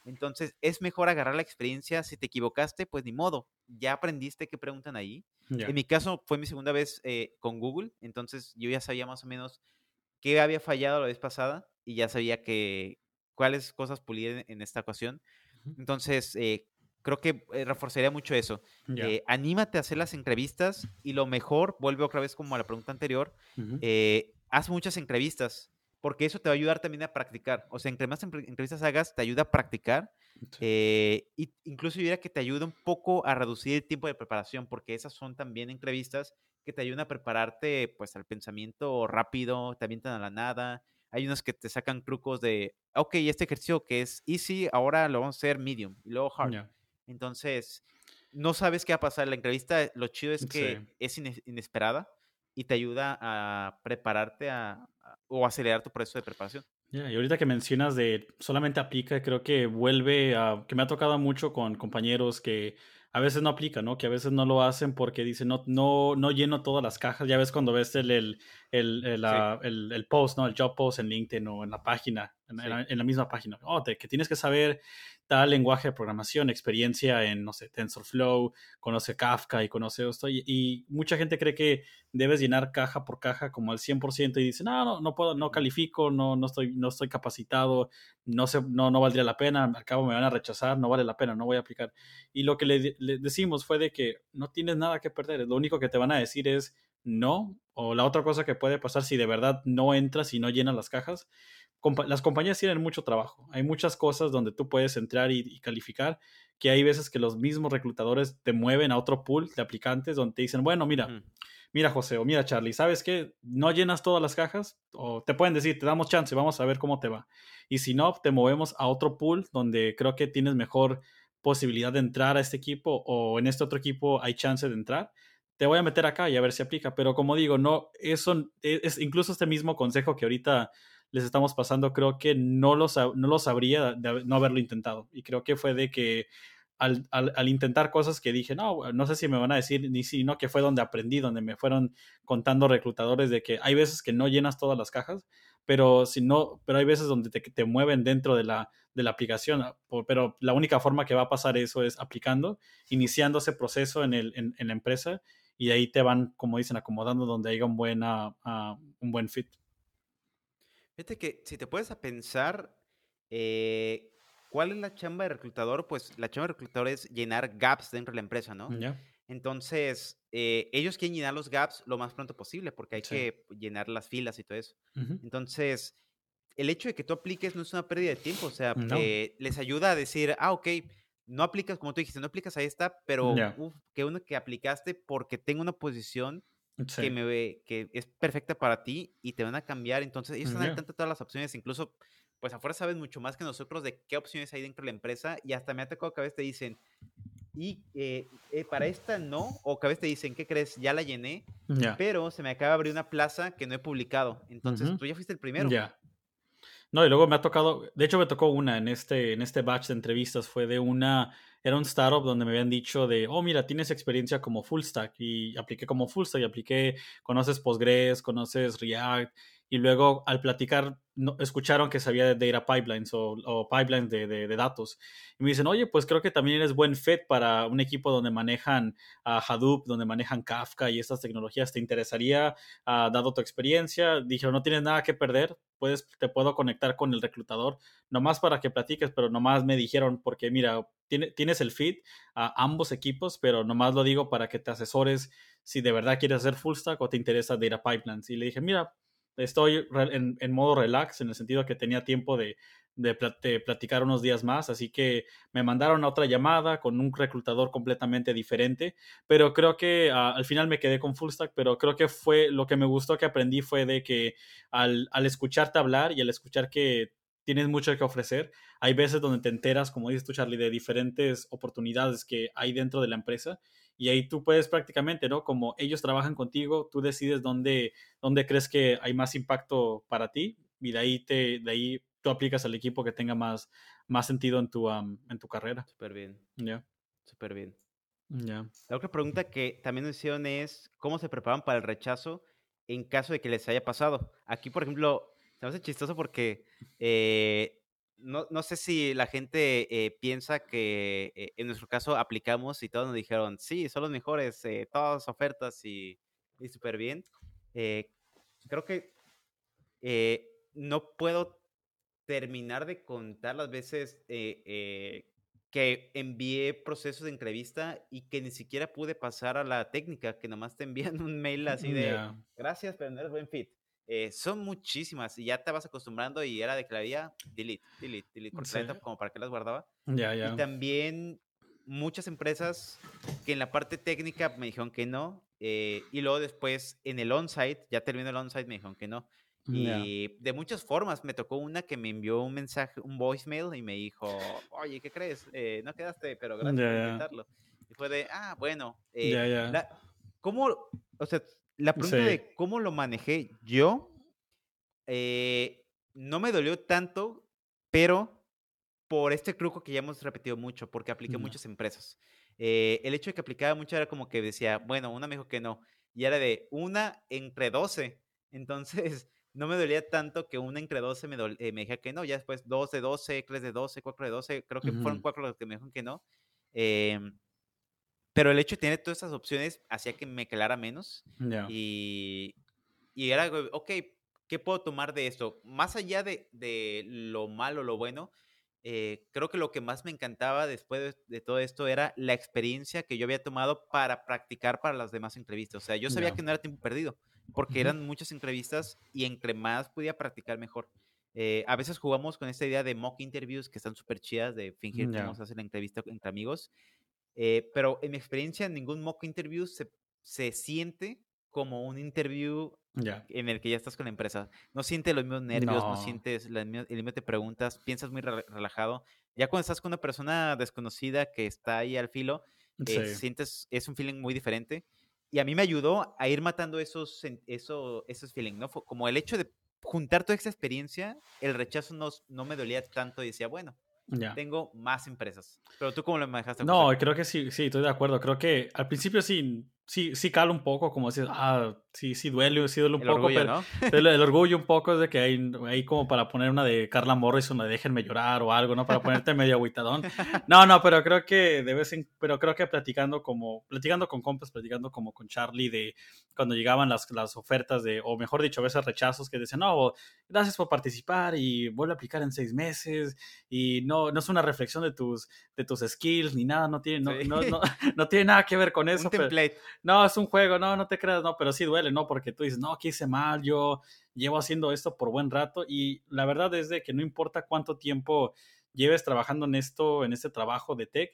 Entonces, es mejor agarrar la experiencia. Si te equivocaste, pues ni modo. Ya aprendiste qué preguntan ahí. En mi caso, fue mi segunda vez eh, con Google. Entonces, yo ya sabía más o menos qué había fallado la vez pasada y ya sabía que cuáles cosas pulir en, esta ocasión. Entonces, eh, creo que eh, reforzaría mucho eso. Eh, anímate a hacer las entrevistas y lo mejor, vuelve otra vez como a la pregunta anterior, haz muchas entrevistas, porque eso te va a ayudar también a practicar. O sea, entre más entrevistas hagas, te ayuda a practicar. y incluso yo diría que te ayuda un poco a reducir el tiempo de preparación, porque esas son también entrevistas que te ayudan a prepararte pues al pensamiento rápido, te avientan a la nada. Hay unos que te sacan trucos de, ok, este ejercicio que es easy, ahora lo vamos a hacer medium y luego hard. Entonces, no sabes qué va a pasar. La entrevista, lo chido es que es inesperada y te ayuda a prepararte a, o acelerar tu proceso de preparación. y ahorita que mencionas de solamente aplica, creo que vuelve a, que me ha tocado mucho con compañeros que a veces no aplica, ¿no? Que a veces no lo hacen porque dicen, no, no, no lleno todas las cajas. Ya ves cuando ves el, el, el, el, el post, ¿no? El job post en LinkedIn o en la página, en, en, la, misma página. Oh, que tienes que saber tal lenguaje de programación, experiencia en, no sé, TensorFlow, conoce Kafka y conoce esto. Y, mucha gente cree que debes llenar caja por caja como al 100% y dice, no, no, no puedo, no califico, no, no, estoy, no estoy capacitado, no, sé, no, no valdría la pena, al cabo me van a rechazar, no vale la pena, no voy a aplicar. Y lo que le, le decimos fue de que no tienes nada que perder, lo único que te van a decir es no, o la otra cosa que puede pasar si de verdad no entras y no llenas las cajas las compañías tienen mucho trabajo. Hay muchas cosas donde tú puedes entrar y, calificar, que hay veces que los mismos reclutadores te mueven a otro pool de aplicantes donde te dicen, bueno, mira, mira José o mira Charlie, ¿sabes qué? No llenas todas las cajas o te pueden decir, te damos chance, vamos a ver cómo te va. Y si no, te movemos a otro pool donde creo que tienes mejor posibilidad de entrar a este equipo o en este otro equipo hay chance de entrar te voy a meter acá y a ver si aplica. Pero como digo, no, eso es incluso este mismo consejo que ahorita les estamos pasando, creo que no lo, no lo sabría de no haberlo intentado. Y creo que fue de que al, al, intentar cosas que dije, no, no sé si me van a decir ni si, no, que fue donde aprendí, donde me fueron contando reclutadores de que hay veces que no llenas todas las cajas, pero si no, pero hay veces donde te, te mueven dentro de la, de la aplicación, ah, pero la única forma que va a pasar eso es aplicando, iniciando ese proceso en, el, en, la empresa y ahí te van, como dicen, acomodando donde haya un buen, uh, un buen fit. Fíjate que si te puedes a pensar, eh, ¿cuál es la chamba de reclutador? Pues la chamba de reclutador es llenar gaps dentro de la empresa, ¿no? Entonces, eh, ellos quieren llenar los gaps lo más pronto posible porque hay que llenar las filas y todo eso. Entonces, el hecho de que tú apliques no es una pérdida de tiempo, o sea, eh, les ayuda a decir, ah, ok, no aplicas, como tú dijiste, no aplicas a esta, pero que uno que aplicaste porque tengo una posición que, me ve, que es perfecta para ti y te van a cambiar. Entonces, ellos están yeah. todas las opciones, incluso, pues afuera saben mucho más que nosotros de qué opciones hay dentro de la empresa y hasta me ha tocado que a veces te dicen, y eh, eh, para esta no, o que a veces te dicen, ¿qué crees? Ya la llené, pero se me acaba de abrir una plaza que no he publicado. Entonces, tú ya fuiste el primero. Ya. No, y luego me ha tocado, de hecho me tocó una en este, en este batch de entrevistas, fue de una era un startup donde me habían dicho de, oh, mira, tienes experiencia como full stack y apliqué como full stack y apliqué, conoces Postgres, conoces React y luego al platicar no, escucharon que sabía de data pipelines o, pipelines de, datos. Y me dicen, oye, pues creo que también eres buen fit para un equipo donde manejan Hadoop, donde manejan Kafka y estas tecnologías. ¿Te interesaría, uh, dado tu experiencia? Dijeron, no tienes nada que perder, puedes, te puedo conectar con el reclutador, nomás para que platiques, pero nomás me dijeron, porque mira, tiene, tienes el fit a ambos equipos, pero nomás lo digo para que te asesores si de verdad quieres hacer full stack o te interesa data pipelines. Y le dije, mira, estoy en, modo relax, en el sentido que tenía tiempo de, de, platicar unos días más, así que me mandaron a otra llamada con un reclutador completamente diferente, pero creo que ah, al final me quedé con full stack, pero creo que fue lo que me gustó que aprendí fue de que al, al escucharte hablar y al escuchar que tienes mucho que ofrecer. Hay veces donde te enteras, como dices tú, Charlie, de diferentes oportunidades que hay dentro de la empresa y ahí tú puedes prácticamente, ¿no? Como ellos trabajan contigo, tú decides dónde, dónde crees que hay más impacto para ti y de ahí, te, de ahí tú aplicas al equipo que tenga más, más sentido en tu, en tu carrera. Súper bien. Ya. Súper bien. Ya. La otra pregunta que también nos hicieron es, ¿cómo se preparan para el rechazo en caso de que les haya pasado? Aquí, por ejemplo, se me hace chistoso porque eh, no, no, sé si la gente eh, piensa que eh, en nuestro caso aplicamos y todos nos dijeron, sí, son los mejores, eh, todas ofertas y, y súper bien. creo que no puedo terminar de contar las veces que envié procesos de entrevista y que ni siquiera pude pasar a la técnica, que nomás te envían un mail así de gracias, pero no eres buen fit. Eh, son muchísimas y ya te vas acostumbrando y era de que la había delete, delete, delete, como para que las guardaba. Y también muchas empresas que en la parte técnica me dijeron que no, eh, y luego después en el on-site, ya terminó el on-site, me dijeron que no. Y de muchas formas, me tocó una que me envió un mensaje, un voicemail y me dijo, oye, ¿qué crees? Eh, no quedaste, pero gracias por intentarlo. Y fue de, ah, bueno. Eh, ¿Cómo, o sea, la pregunta de cómo lo manejé yo, eh, no me dolió tanto, pero por este truco que ya hemos repetido mucho, porque apliqué muchas empresas. Eh, el hecho de que aplicaba mucho era como que decía, bueno, una me dijo que no, y era de una entre 12. Entonces, no me dolía tanto que una entre 12 me, eh, me que no, ya después 2 de 12, 3 de 12, 4 de 12, creo que fueron 4 los que me dijeron que no. Em, pero el hecho de tener todas esas opciones hacía que me quedara menos. Y, y era, ok, ¿qué puedo tomar de esto? Más allá de, de lo malo, lo bueno, eh, creo que lo que más me encantaba después de, todo esto era la experiencia que yo había tomado para practicar para las demás entrevistas. O sea, yo sabía que no era tiempo perdido, porque eran muchas entrevistas y entre más podía practicar mejor. Eh, a veces jugamos con esta idea de mock interviews que están súper chidas, de fingir que vamos a hacer la entrevista entre amigos. Eh, pero en mi experiencia, ningún mock interview se, se siente como un interview en el que ya estás con la empresa. No sientes los mismos nervios, no, sientes el mismo te preguntas, piensas muy relajado. Ya cuando estás con una persona desconocida que está ahí al filo, eh, sientes, es un feeling muy diferente. Y a mí me ayudó a ir matando esos, eso, esos feelings, ¿no? como el hecho de juntar toda esta experiencia, el rechazo no, no me dolía tanto y decía, bueno, tengo más empresas. Pero tú cómo lo manejaste? No, creo que sí, sí, estoy de acuerdo. Creo que al principio sí, sí, sí cala un poco, como decir, ah, sí, sí duele, sí duele un poco, pero el, orgullo un poco es de que hay, hay como para poner una de Carla Morrison, de déjenme llorar o algo, ¿no? Para ponerte medio aguitadón. No, no, pero creo que de vez en, pero creo que platicando como, platicando con compas, platicando como con Charlie de cuando llegaban las, las ofertas de, o mejor dicho, a veces rechazos que decían, no, gracias por participar y vuelve a aplicar en seis meses y no, no es una reflexión de tus, de tus skills ni nada, no tiene, no, no, no, no, tiene nada que ver con eso. Un template no, es un juego, no, no te creas, no, pero sí duele, ¿no? Porque tú dices, no, aquí hice mal, yo llevo haciendo esto por buen rato y la verdad es de que no importa cuánto tiempo lleves trabajando en esto, en este trabajo de tech,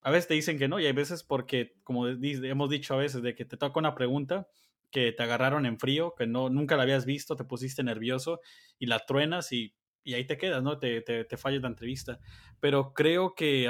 a veces te dicen que no y hay veces porque, como hemos dicho a veces, de que te toca una pregunta que te agarraron en frío, que no, nunca la habías visto, te pusiste nervioso y la truenas y, y ahí te quedas, ¿no? Te, te, te la entrevista. Pero creo que,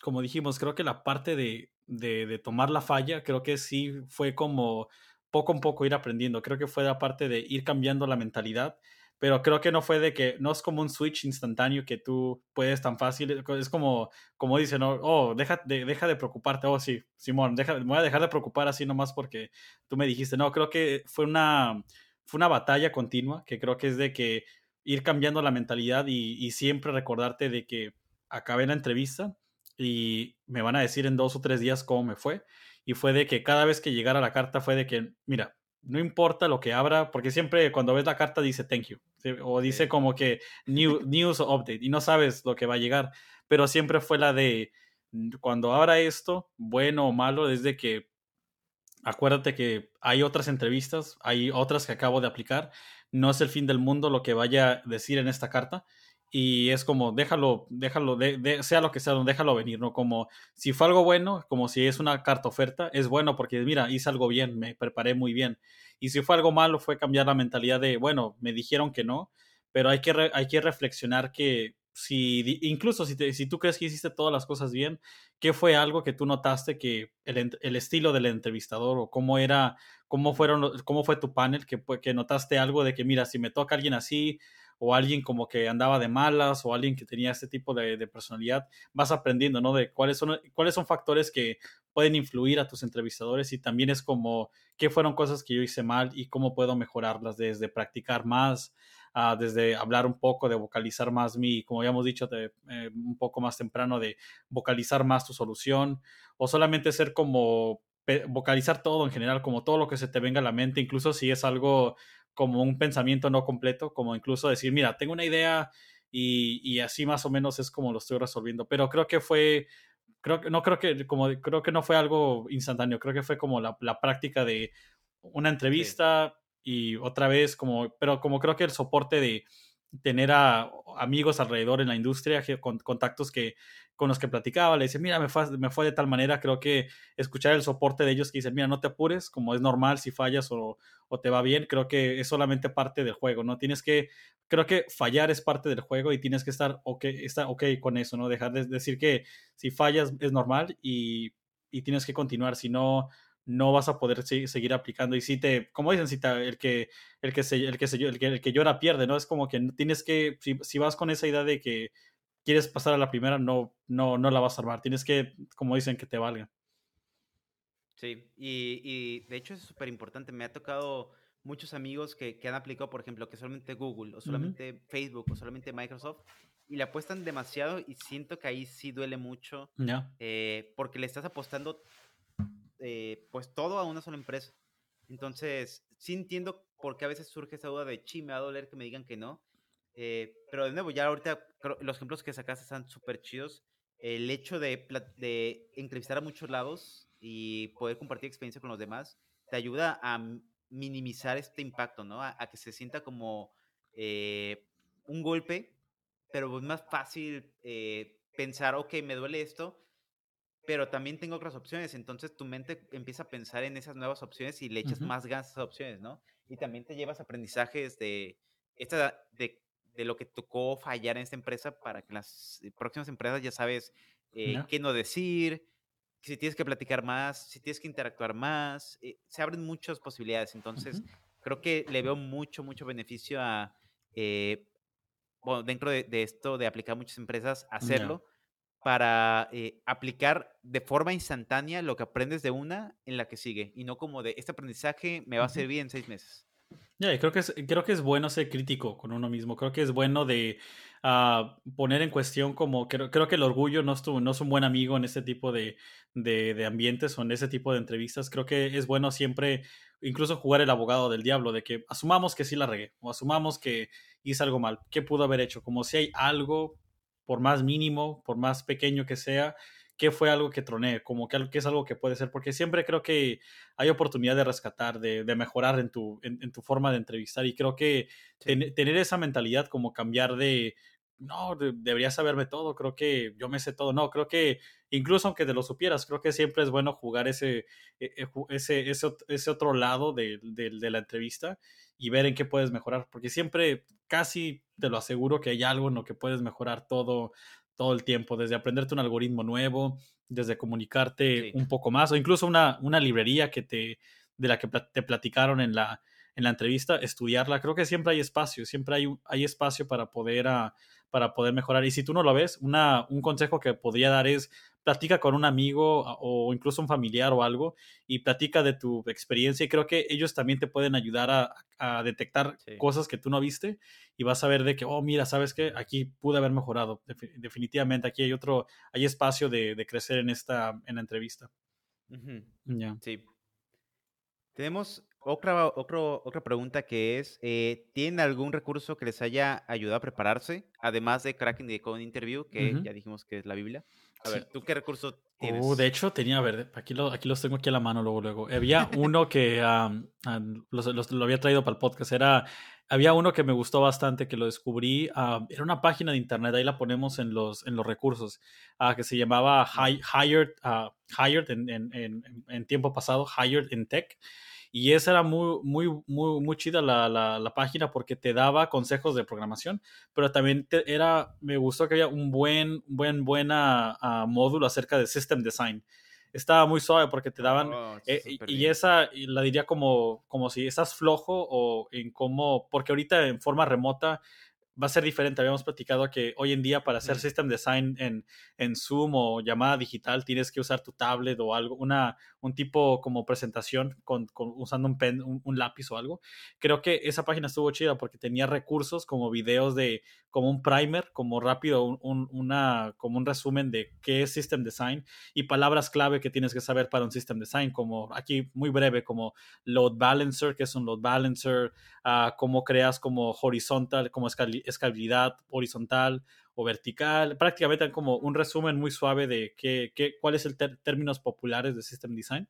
como dijimos, creo que la parte de, de, tomar la falla, creo que sí fue como poco a poco ir aprendiendo. Creo que fue la parte de ir cambiando la mentalidad, pero creo que no fue de que no es como un switch instantáneo que tú puedes tan fácil. Es como, como dicen, ¿no? oh, deja de, deja de preocuparte. Oh, sí, Simón, deja, voy a dejar de preocupar así nomás porque tú me dijiste. No, creo que fue una, fue una batalla continua, que creo que es de que ir cambiando la mentalidad y, y siempre recordarte de que acabé la entrevista y me van a decir en dos o tres días cómo me fue. Y fue de que cada vez que llegara la carta fue de que, mira, no importa lo que abra, porque siempre cuando ves la carta dice thank you, o dice como que new, news o update, y no sabes lo que va a llegar, pero siempre fue la de cuando abra esto, bueno o malo, desde que acuérdate que hay otras entrevistas, hay otras que acabo de aplicar, no es el fin del mundo lo que vaya a decir en esta carta, y es como déjalo, déjalo, de, sea lo que sea, déjalo venir, ¿no? Como si fue algo bueno, como si es una carta oferta, es bueno porque mira, hice algo bien, me preparé muy bien. Y si fue algo malo, fue cambiar la mentalidad de, bueno, me dijeron que no, pero hay que, hay que reflexionar que si, incluso si, si tú crees que hiciste todas las cosas bien, ¿qué fue algo que tú notaste que el, el estilo del entrevistador o cómo era, cómo fueron, cómo fue tu panel, que, que notaste algo de que, mira, si me toca alguien así, o alguien como que andaba de malas o alguien que tenía este tipo de, personalidad, vas aprendiendo, ¿no? De cuáles son, cuáles son factores que pueden influir a tus entrevistadores y también es como qué fueron cosas que yo hice mal y cómo puedo mejorarlas desde practicar más, uh, desde hablar un poco, de vocalizar más mi, como habíamos dicho de, eh, un poco más temprano, de vocalizar más tu solución o solamente ser como vocalizar todo en general, como todo lo que se te venga a la mente, incluso si es algo como un pensamiento no completo, como incluso decir, mira, tengo una idea y, así más o menos es como lo estoy resolviendo. Pero creo que fue, creo que no creo que, como, creo que no fue algo instantáneo, creo que fue como la, práctica de una entrevista y otra vez como, pero como creo que el soporte de tener a amigos alrededor en la industria, con, contactos que, con los que platicaba, le dice, mira, me fue, me fue de tal manera, creo que escuchar el soporte de ellos que dicen, mira, no te apures, como es normal si fallas o, o te va bien, creo que es solamente parte del juego, ¿no? Tienes que, creo que fallar es parte del juego y tienes que estar ok, estar okay con eso, ¿no? Dejar de decir que si fallas es normal y, y tienes que continuar, si no, no vas a poder seguir aplicando. Y si te, como dicen, si el que, el que se, el que se, el que, el que llora pierde, ¿no? Es como que tienes que, si, vas con esa idea de que quieres pasar a la primera, no, no, no la vas a armar. Tienes que, como dicen, que te valga. Sí, y, y de hecho es súper importante. Me ha tocado muchos amigos que, que, han aplicado, por ejemplo, que solamente Google o solamente Facebook o solamente Microsoft y le apuestan demasiado y siento que ahí sí duele mucho eh, porque le estás apostando eh, pues todo a una sola empresa. Entonces, sí entiendo por qué a veces surge esa duda de, chi, me va a doler que me digan que no. Eh, pero de nuevo, ya ahorita los ejemplos que sacaste están súper chidos. El hecho de, de entrevistar a muchos lados y poder compartir experiencia con los demás te ayuda a minimizar este impacto, ¿no? A, que se sienta como eh, un golpe, pero es más fácil pensar, ok, me duele esto, pero también tengo otras opciones. Entonces tu mente empieza a pensar en esas nuevas opciones y le echas más ganas a esas opciones, ¿no? Y también te llevas aprendizajes de, esta, de, de, lo que tocó fallar en esta empresa para que las próximas empresas ya sabes eh, qué no decir, si tienes que platicar más, si tienes que interactuar más. Eh, se abren muchas posibilidades. Entonces creo que le veo mucho, mucho beneficio a, eh, bueno, dentro de, esto de aplicar muchas empresas, hacerlo para eh, aplicar de forma instantánea lo que aprendes de una en la que sigue y no como de este aprendizaje me va a servir en seis meses. Ya, creo que es, creo que es bueno ser crítico con uno mismo. Creo que es bueno de ah, poner en cuestión como creo, creo que el orgullo no es, no es un buen amigo en este tipo de, de, de, ambientes o en ese tipo de entrevistas. Creo que es bueno siempre incluso jugar el abogado del diablo, de que asumamos que sí la regué o asumamos que hice algo mal. ¿Qué pudo haber hecho? Como si hay algo por más mínimo, por más pequeño que sea, qué fue algo que troné, como que, es algo que puede ser, porque siempre creo que hay oportunidad de rescatar, de, mejorar en tu, en, tu forma de entrevistar y creo que tener esa mentalidad como cambiar de, no, debería saberme todo, creo que yo me sé todo, no, creo que incluso aunque te lo supieras, creo que siempre es bueno jugar ese, e, e, ese, ese, otro lado de, de la entrevista y ver en qué puedes mejorar, porque siempre casi te lo aseguro que hay algo en lo que puedes mejorar todo, todo el tiempo, desde aprenderte un algoritmo nuevo, desde comunicarte un poco más, o incluso una, una librería que te, de la que te platicaron en la, en la entrevista, estudiarla. Creo que siempre hay espacio, siempre hay, hay espacio para poder, ah, para poder mejorar. Y si tú no lo ves, una, un consejo que podría dar es platica con un amigo o incluso un familiar o algo y platica de tu experiencia y creo que ellos también te pueden ayudar a, detectar cosas que tú no viste y vas a ver de que, oh, mira, ¿sabes qué? Aquí pude haber mejorado. definitivamente, aquí hay otro, hay espacio de, crecer en esta, en la entrevista. Sí. Tenemos otra, otra pregunta que es, eh, ¿tienen algún recurso que les haya ayudado a prepararse? Además de Cracking the Code Interview, que ya dijimos que es la Biblia. A ver, ¿tú qué recurso tienes? Uh, de hecho, tenía, a ver, aquí, lo, aquí los tengo aquí a la mano luego, luego. Había uno que lo había traído para el podcast, era, había uno que me gustó bastante, que lo descubrí, era una página de internet, ahí la ponemos en los, en los recursos, que se llamaba Hired, Hired en, en, en, tiempo pasado, Hired in Tech. Y esa era muy, muy, muy, muy chida la, la, página porque te daba consejos de programación, pero también era, me gustó que había un buen, buen, buena uh, módulo acerca de System Design. Estaba muy suave porque te daban, oh, eh, y, esa la diría como, como si estás flojo o en cómo, porque ahorita en forma remota va a ser diferente. Habíamos platicado que hoy en día para hacer system design en, en Zoom o llamada digital tienes que usar tu tablet o algo, una, un tipo como presentación con, usando un pen, un, lápiz o algo. Creo que esa página estuvo chida porque tenía recursos como videos de, como un primer, como rápido, un, una, como un resumen de qué es system design y palabras clave que tienes que saber para un system design, como aquí muy breve, como load balancer, que es un load balancer, uh, cómo creas como horizontal, como escalabilidad horizontal o vertical. Prácticamente dan como un resumen muy suave de qué, qué, cuáles son términos populares de System Design.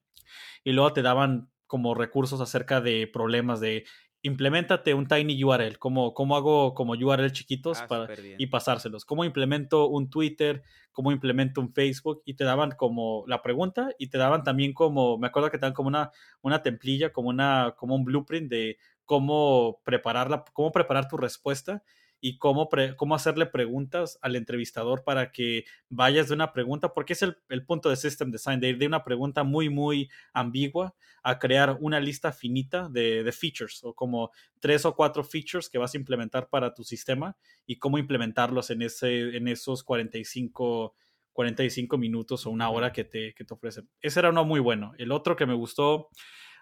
Y luego te daban como recursos acerca de problemas de implementate un tiny URL, cómo, cómo hago como URL chiquitos ah, para, y pasárselos, cómo implemento un Twitter, cómo implemento un Facebook y te daban como la pregunta y te daban también como, me acuerdo que te dan como una, una templilla, como, una, como un blueprint de cómo prepararla, cómo preparar tu respuesta y cómo, cómo hacerle preguntas al entrevistador para que vayas de una pregunta, porque es el, punto de System Design, de ir de una pregunta muy, muy ambigua a crear una lista finita de, de, features o como tres o cuatro features que vas a implementar para tu sistema y cómo implementarlos en, ese, en esos 45, 45 minutos o una hora que te, que te ofrecen. Ese era uno muy bueno. El otro que me gustó,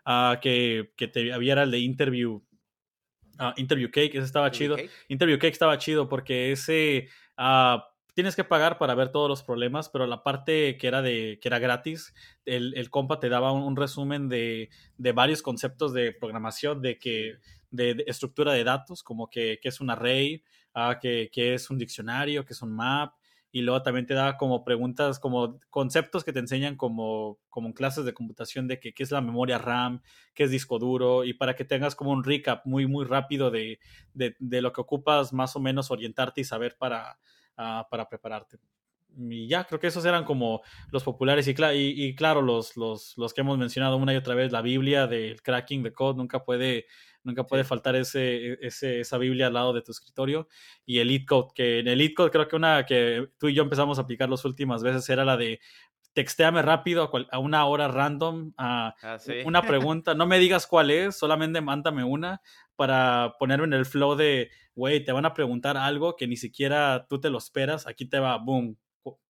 uh, que, que te había era el de interview Ah, Interview Cake, ese estaba chido. Interview Cake estaba chido porque ese uh, tienes que pagar para ver todos los problemas, pero la parte que era de que era gratis, el, el compa te daba un, resumen de, de, varios conceptos de programación, de que de, estructura de datos, como que, que es un array, uh, que, que, es un diccionario, que es un map, y luego también te da como preguntas, como conceptos que te enseñan como, como en clases de computación de qué es la memoria RAM, qué es disco duro, y para que tengas como un recap muy, muy rápido de, de, de lo que ocupas, más o menos orientarte y saber para, uh, para prepararte. Y ya, creo que esos eran como los populares y, y, y claro, los, los, los que hemos mencionado una y otra vez, la Biblia del cracking de code nunca puede Nunca puede faltar ese, e, ese, esa Biblia al lado de tu escritorio. Y el Code, que en el Code creo que una que tú y yo empezamos a aplicar las últimas veces era la de textéame rápido a, una hora random a ah, una pregunta. No me digas cuál es, solamente mándame una para ponerme en el flow de, güey, te van a preguntar algo que ni siquiera tú te lo esperas. Aquí te va, boom,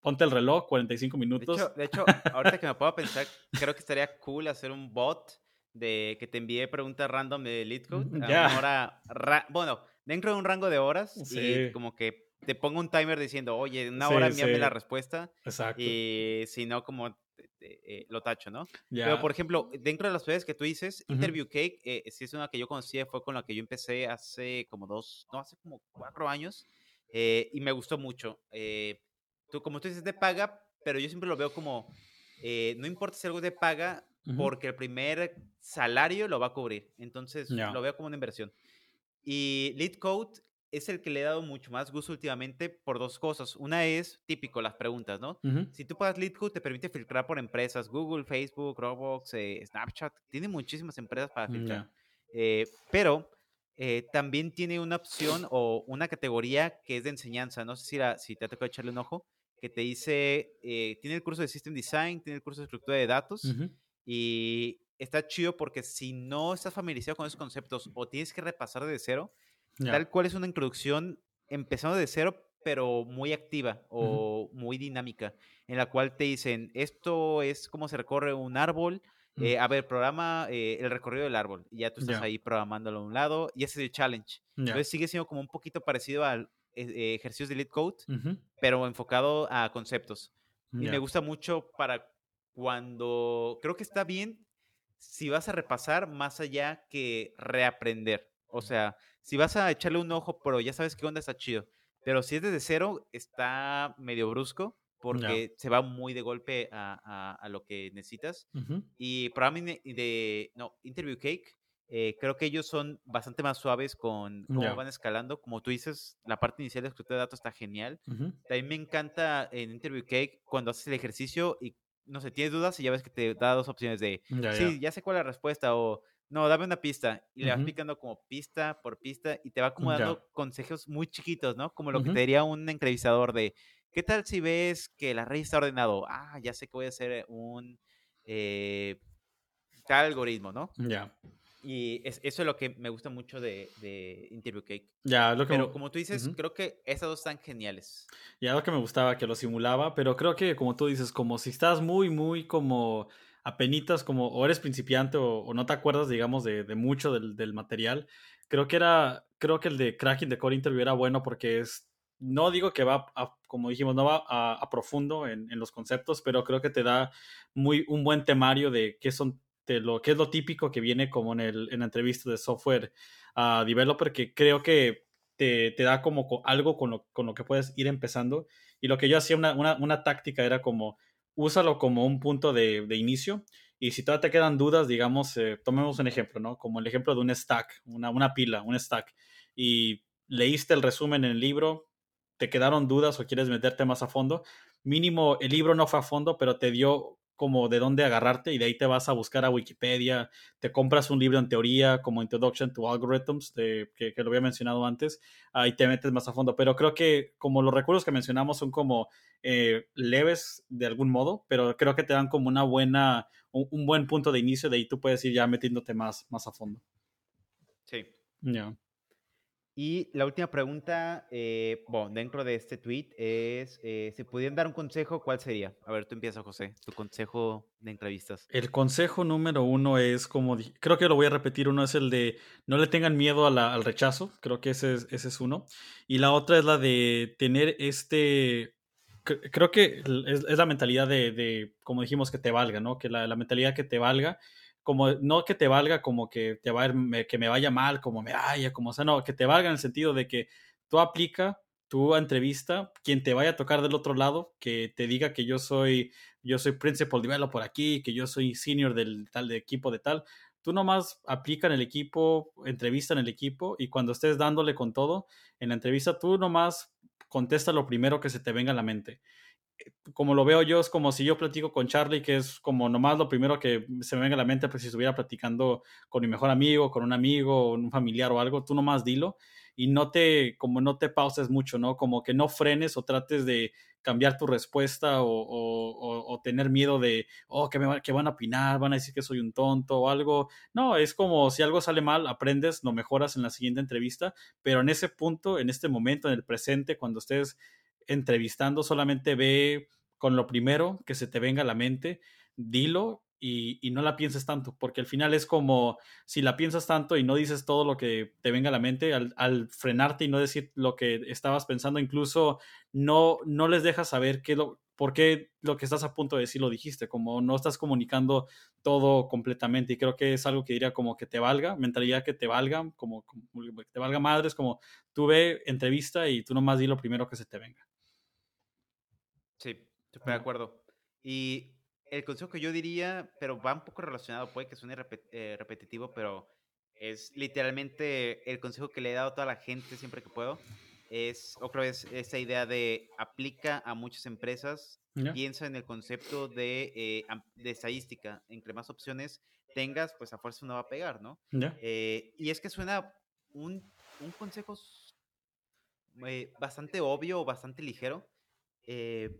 ponte el reloj, 45 minutos. De hecho, de hecho ahorita que me puedo pensar, creo que estaría cool hacer un bot de que te envíe preguntas random de LeetCode. Mm, ya. bueno, dentro de un rango de horas y como que te pongo un timer diciendo, oye, una hora envíame la respuesta. Exacto. Y si no, como eh, lo tacho, ¿no? Pero, por ejemplo, dentro de las redes que tú dices, Interview Cake, eh, si es una que yo conocí, fue con la que yo empecé hace como dos, no, hace como cuatro años, eh, y me gustó mucho. tú, como tú dices, de paga, pero yo siempre lo veo como, no importa si algo de paga, porque el primer salario lo va a cubrir. Entonces lo veo como una inversión. Y Lead Code es el que le he dado mucho más gusto últimamente por dos cosas. Una es típico, las preguntas, ¿no? Si tú pagas Lead Code, te permite filtrar por empresas. Google, Facebook, Roblox, eh, Snapchat. Tiene muchísimas empresas para filtrar. Eh, pero eh, también tiene una opción o una categoría que es de enseñanza. No sé si, si te ha tocado echarle un ojo. Que te dice, tiene el curso de System Design, tiene el curso de estructura de datos. Y está chido porque si no estás familiarizado con esos conceptos o tienes que repasar de cero, tal cual es una introducción empezando de cero, pero muy activa o muy dinámica, en la cual te dicen, esto es cómo se recorre un árbol, mm. eh, a ver, programa eh, el recorrido del árbol, y ya tú estás ahí programándolo a un lado, y ese es el challenge. Entonces sigue siendo como un poquito parecido al eh, ejercicios de lead code, pero enfocado a conceptos. Y me gusta mucho para cuando creo que está bien si vas a repasar más allá que reaprender. O sea, si vas a echarle un ojo, pero ya sabes qué onda está chido. Pero si es desde cero, está medio brusco porque se va muy de golpe a, a, lo que necesitas. Y probablemente de, no, Interview Cake, eh, creo que ellos son bastante más suaves con cómo van escalando. Como tú dices, la parte inicial de escritura de datos está genial. También me encanta en Interview Cake cuando haces el ejercicio y no sé, tienes dudas y ya ves que te da dos opciones de, sí, ya sé cuál es la respuesta o, no, dame una pista. Y le vas picando como pista por pista y te va como dando consejos muy chiquitos, ¿no? Como lo que te diría un entrevistador de, ¿qué tal si ves que la red está ordenado? Ah, ya sé que voy a hacer un eh, tal algoritmo, ¿no? Ya. Y eso es lo que me gusta mucho de, de Interview Cake. Ya, lo que Pero como tú dices, creo que esas dos están geniales. Ya lo que me gustaba, que lo simulaba, pero creo que como tú dices, como si estás muy, muy como apenitas, como o eres principiante o, no te acuerdas, digamos, de, de mucho del, del, material, creo que era, creo que el de Cracking the Core Interview era bueno porque es, no digo que va, a, como dijimos, no va a, a profundo en, en, los conceptos, pero creo que te da muy, un buen temario de qué son de lo que es lo típico que viene como en, el, en la entrevista de software uh, developer, que creo que te, te da como algo con lo, con lo, que puedes ir empezando. Y lo que yo hacía, una, una, una táctica era como, úsalo como un punto de, de, inicio. Y si todavía te quedan dudas, digamos, eh, tomemos un ejemplo, ¿no? Como el ejemplo de un stack, una, una pila, un stack. Y leíste el resumen en el libro, te quedaron dudas o quieres meterte más a fondo, mínimo el libro no fue a fondo, pero te dio como de dónde agarrarte y de ahí te vas a buscar a Wikipedia, te compras un libro en teoría como Introduction to Algorithms, de, que, lo había mencionado antes, ahí te metes más a fondo. Pero creo que como los recursos que mencionamos son como eh, leves de algún modo, pero creo que te dan como una buena, un, buen punto de inicio, de ahí tú puedes ir ya metiéndote más, más a fondo. Sí. Ya. Y la última pregunta, eh, bueno, dentro de este tweet es, eh, si pudieran dar un consejo, ¿cuál sería? A ver, tú empiezas, José, tu consejo de entrevistas. El consejo número uno es como, creo que lo voy a repetir, uno es el de no le tengan miedo al rechazo, creo que ese es, ese es uno. Y la otra es la de tener este, creo que es, la mentalidad de, como dijimos, que te valga, ¿no? Que la, la mentalidad que te valga como no que te valga como que te va que me vaya mal, como me vaya, como sea, no, que te valga en el sentido de que tú aplica tu entrevista, quien te vaya a tocar del otro lado, que te diga que yo soy yo soy principal por aquí, que yo soy senior del tal de equipo de tal, tú nomás aplica en el equipo, entrevista en el equipo y cuando estés dándole con todo en la entrevista tú nomás contesta lo primero que se te venga a la mente como lo veo yo, es como si yo platico con Charlie, que es como nomás lo primero que se me venga a la mente, pues si estuviera platicando con mi mejor amigo, con un amigo, un familiar o algo, tú nomás dilo y no te, como no te pauses mucho, ¿no? Como que no frenes o trates de cambiar tu respuesta o, o, tener miedo de, oh, que, me, van a opinar, van a decir que soy un tonto o algo. No, es como si algo sale mal, aprendes, lo mejoras en la siguiente entrevista, pero en ese punto, en este momento, en el presente, cuando estés entrevistando, solamente ve con lo primero que se te venga a la mente, dilo y, no la pienses tanto, porque al final es como si la piensas tanto y no dices todo lo que te venga a la mente, al, frenarte y no decir lo que estabas pensando, incluso no, no les dejas saber qué lo, por qué lo que estás a punto de decir lo dijiste, como no estás comunicando todo completamente y creo que es algo que diría como que te valga, mentalidad que te valga, como, como que te valga madres, como tú ve entrevista y tú nomás di lo primero que se te venga. Sí, estoy de acuerdo. Y el consejo que yo diría, pero va un poco relacionado, puede que suene eh, repetitivo, pero es literalmente el consejo que le he dado a toda la gente siempre que puedo. Es otra vez esa idea de aplica a muchas empresas, piensa en el concepto de, eh, de estadística. Entre más opciones tengas, pues a fuerza uno va a pegar, ¿no? Eh, y es que suena un, un consejo bastante obvio bastante ligero, eh,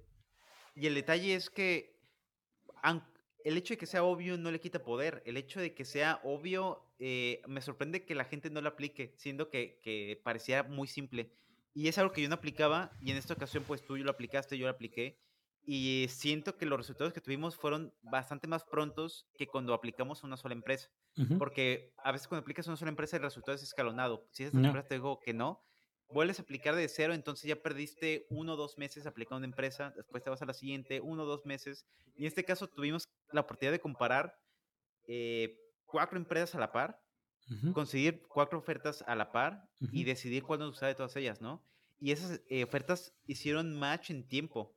y el detalle es que el hecho de que sea obvio no le quita poder. El hecho de que sea obvio eh, me sorprende que la gente no lo aplique, siendo que, que parecía muy simple. Y es algo que yo no aplicaba y en esta ocasión pues tú lo aplicaste, yo lo apliqué. Y siento que los resultados que tuvimos fueron bastante más prontos que cuando aplicamos a una sola empresa. Porque a veces cuando aplicas a una sola empresa el resultado es escalonado. Si esa empresa te digo que no, vuelves a aplicar de cero, entonces ya perdiste uno o dos meses aplicando una empresa, después te vas a la siguiente, uno o dos meses. Y en este caso tuvimos la oportunidad de comparar eh, cuatro empresas a la par, conseguir cuatro ofertas a la par y decidir cuál nos gustaba de todas ellas, ¿no? Y esas eh, ofertas hicieron match en tiempo.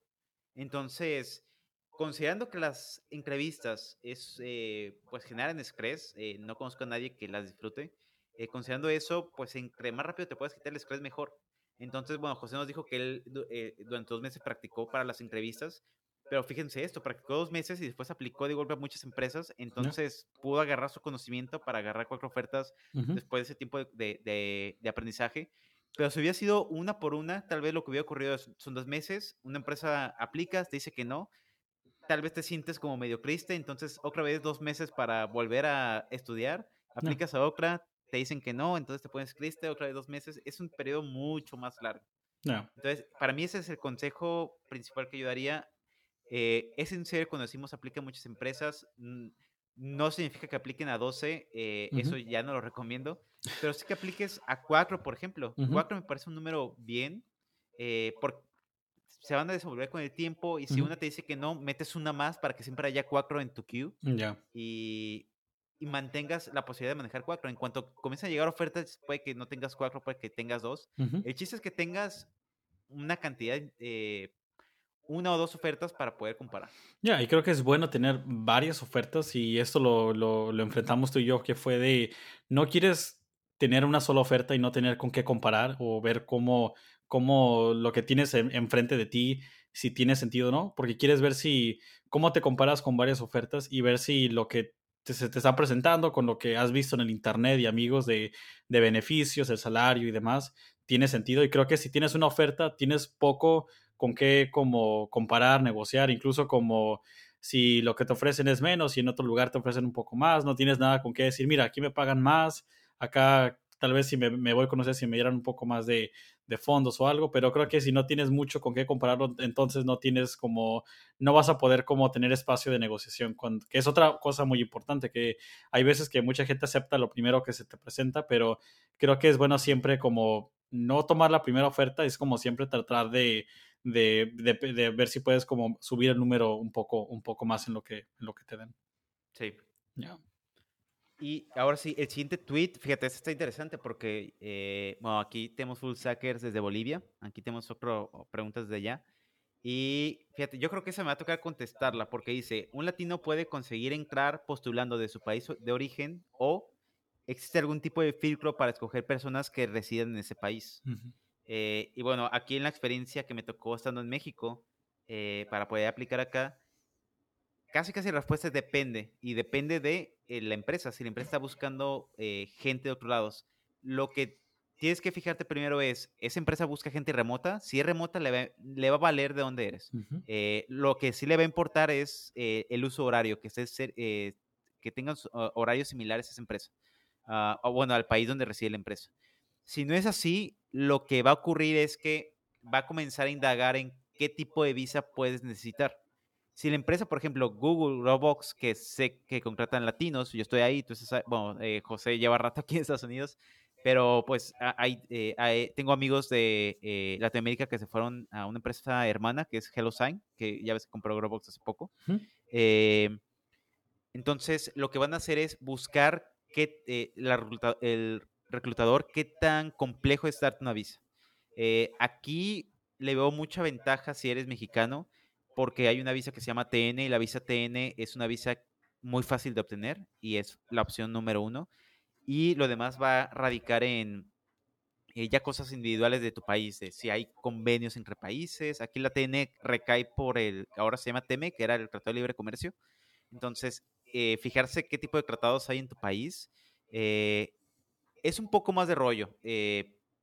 Entonces, considerando que las entrevistas es, eh, pues generan estrés, no conozco a nadie que las disfrute, eh, considerando eso, pues entre más rápido te puedes quitar el estrés, mejor. Entonces, bueno, José nos dijo que él eh, durante dos meses practicó para las entrevistas, pero fíjense esto, practicó dos meses y después aplicó de golpe a muchas empresas, entonces pudo agarrar su conocimiento para agarrar cuatro ofertas después de ese tiempo de, de, aprendizaje. Pero si hubiera sido una por una, tal vez lo que hubiera ocurrido son dos meses, una empresa aplicas, te dice que no, tal vez te sientes como medio triste, entonces otra vez dos meses para volver a estudiar, aplicas a otra, te dicen que no, entonces te pones triste otra vez dos meses. Es un periodo mucho más largo. Entonces, para mí ese es el consejo principal que yo daría. Eh, es en serio cuando decimos aplica a muchas empresas, no significa que apliquen a 12, eh, eso ya no lo recomiendo, pero sí que apliques a 4, por ejemplo. 4 me parece un número bien, eh, porque se van a desenvolver con el tiempo y si una te dice que no, metes una más para que siempre haya 4 en tu queue. Ya. Y y mantengas la posibilidad de manejar cuatro. En cuanto comienzan a llegar ofertas, puede que no tengas cuatro, puede que tengas dos. El chiste es que tengas una cantidad, eh, una o dos ofertas para poder comparar. Ya, y creo que es bueno tener varias ofertas y esto lo, lo, lo, enfrentamos tú y yo, que fue de, no quieres tener una sola oferta y no tener con qué comparar o ver cómo, cómo lo que tienes enfrente de ti, si tiene sentido o no, porque quieres ver si, cómo te comparas con varias ofertas y ver si lo que se te está presentando con lo que has visto en el internet y amigos de, de beneficios, el salario y demás, tiene sentido. Y creo que si tienes una oferta, tienes poco con qué como comparar, negociar, incluso como si lo que te ofrecen es menos y en otro lugar te ofrecen un poco más, no tienes nada con qué decir, mira, aquí me pagan más, acá tal vez si me, me voy a conocer, si me dieran un poco más de, de, fondos o algo, pero creo que si no tienes mucho con qué compararlo, entonces no tienes como, no vas a poder como tener espacio de negociación, con, que es otra cosa muy importante, que hay veces que mucha gente acepta lo primero que se te presenta, pero creo que es bueno siempre como no tomar la primera oferta, es como siempre tratar de, de, de, ver si puedes como subir el número un poco, un poco más en lo que, en lo que te den. Sí. Ya. Y ahora sí, el siguiente tweet, fíjate, este está interesante porque, eh, bueno, aquí tenemos full sackers desde Bolivia, aquí tenemos otras preguntas de allá. Y fíjate, yo creo que esa me va a tocar contestarla porque dice, un latino puede conseguir entrar postulando de su país de origen o existe algún tipo de filtro para escoger personas que residen en ese país. Eh, y bueno, aquí en la experiencia que me tocó estando en México, eh, para poder aplicar acá, casi casi la respuesta es depende y depende de eh, la empresa. Si la empresa está buscando eh, gente de otros lados, lo que tienes que fijarte primero es, ¿esa empresa busca gente remota? Si es remota, le va, le va a valer de dónde eres. Eh, lo que sí le va a importar es el uso horario, que, esté, que tengan horarios similares a esa empresa. Ah, o bueno, al país donde reside la empresa. Si no es así, lo que va a ocurrir es que va a comenzar a indagar en qué tipo de visa puedes necesitar si la empresa, por ejemplo, Google, Roblox, que sé que contratan latinos, yo estoy ahí, entonces, bueno, eh, José lleva rato aquí en Estados Unidos, pero pues hay, eh, tengo amigos de eh, Latinoamérica que se fueron a una empresa hermana que es HelloSign, que ya ves que compró Roblox hace poco. entonces, lo que van a hacer es buscar que el reclutador qué tan complejo es darte una visa. aquí le veo mucha ventaja si eres mexicano porque hay una visa que se llama TN y la visa TN es una visa muy fácil de obtener y es la opción número uno. Y lo demás va a radicar en eh, ya cosas individuales de tu país, de si hay convenios entre países. Aquí la TN recae por el, ahora se llama TEME, que era el Tratado de Libre Comercio. Entonces, eh, fijarse qué tipo de tratados hay en tu país eh, es un poco más de rollo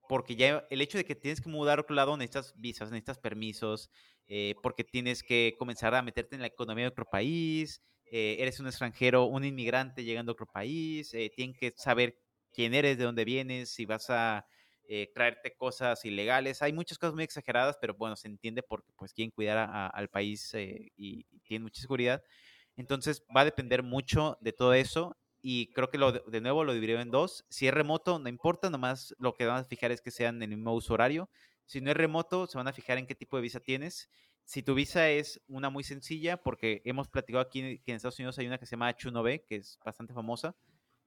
porque ya el hecho de que tienes que mudar a otro lado necesitas visas, necesitas permisos, eh, porque tienes que comenzar a meterte en la economía de otro país, eh, eres un extranjero, un inmigrante llegando a otro país, eh, tienen que saber quién eres, de dónde vienes, si vas a traerte cosas ilegales. Hay muchas cosas muy exageradas, pero bueno, se entiende porque pues quieren cuidar al país y, y tienen mucha seguridad. Entonces va a depender mucho de todo eso y creo que lo, de nuevo lo dividió en dos. Si es remoto, no importa, nomás lo que van a fijar es que sean en el mismo uso horario. Si no es remoto, se van a fijar en qué tipo de visa tienes. Si tu visa es una muy sencilla, porque hemos platicado aquí que en Estados Unidos hay una que se llama H1B, que es bastante famosa,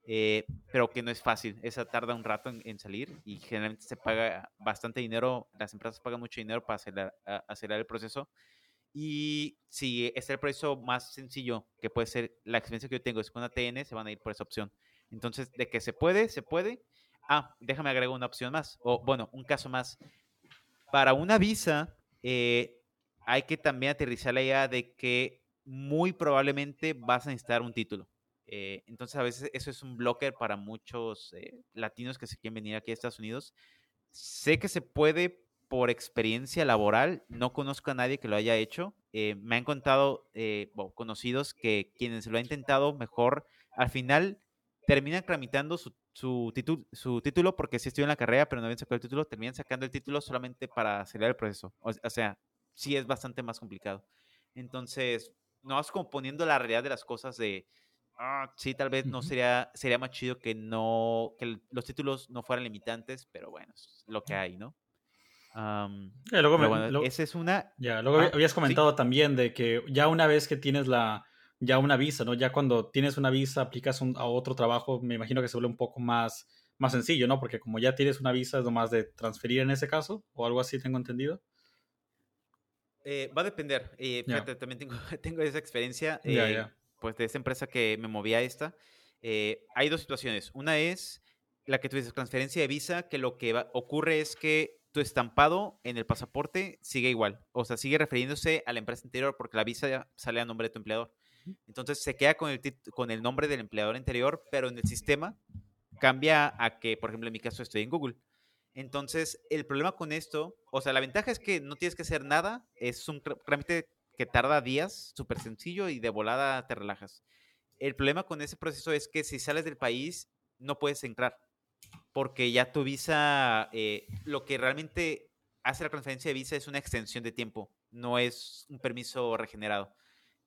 eh, pero que no es fácil. Esa tarda un rato en, salir y generalmente se paga bastante dinero, las empresas pagan mucho dinero para acelerar, acelerar el proceso. Y si es el proceso más sencillo, que puede ser la experiencia que yo tengo, es con ATN, se van a ir por esa opción. Entonces, de que se puede, se puede. Ah, déjame agregar una opción más, o bueno, un caso más. Para una visa, eh, hay que también aterrizar la idea de que muy probablemente vas a necesitar un título. Eh, entonces, a veces eso es un blocker para muchos eh, latinos que se quieren venir aquí a Estados Unidos. Sé que se puede, por experiencia laboral, no conozco a nadie que lo haya hecho. Eh, me han contado eh, conocidos que quienes lo han intentado mejor, al final terminan tramitando su, su, su título porque sí estudian la carrera, pero no habían sacado el título, terminan sacando el título solamente para acelerar el proceso. O, sea, sí es bastante más complicado. Entonces, no vas como poniendo la realidad de las cosas de, ah, sí, tal vez no sería, sería más chido que no, que los títulos no fueran limitantes, pero bueno, es lo que hay, ¿no? luego esa es una... Ya, luego habías comentado también de que ya una vez que tienes la, ya una visa, ¿no? Ya cuando tienes una visa, aplicas a otro trabajo, me imagino que se vuelve un poco más, más sencillo, ¿no? Porque como ya tienes una visa, es nomás de transferir en ese caso, o algo así, tengo entendido. Eh, va a depender. Eh, fíjate, también tengo, tengo esa experiencia, eh, pues de esa empresa que me movía a esta. hay dos situaciones. Una es la que tú dices, transferencia de visa, que lo que ocurre es que tu estampado en el pasaporte sigue igual. O sea, sigue refiriéndose a la empresa anterior porque la visa ya sale a nombre de tu empleador. Entonces se queda con el, con el nombre del empleador anterior, pero en el sistema cambia a que, por ejemplo, en mi caso estoy en Google. Entonces, el problema con esto, o sea, la ventaja es que no tienes que hacer nada, es un trámite que tarda días, súper sencillo y de volada te relajas. El problema con ese proceso es que si sales del país, no puedes entrar porque ya tu visa, eh, lo que realmente hace la transferencia de visa es una extensión de tiempo, no es un permiso regenerado.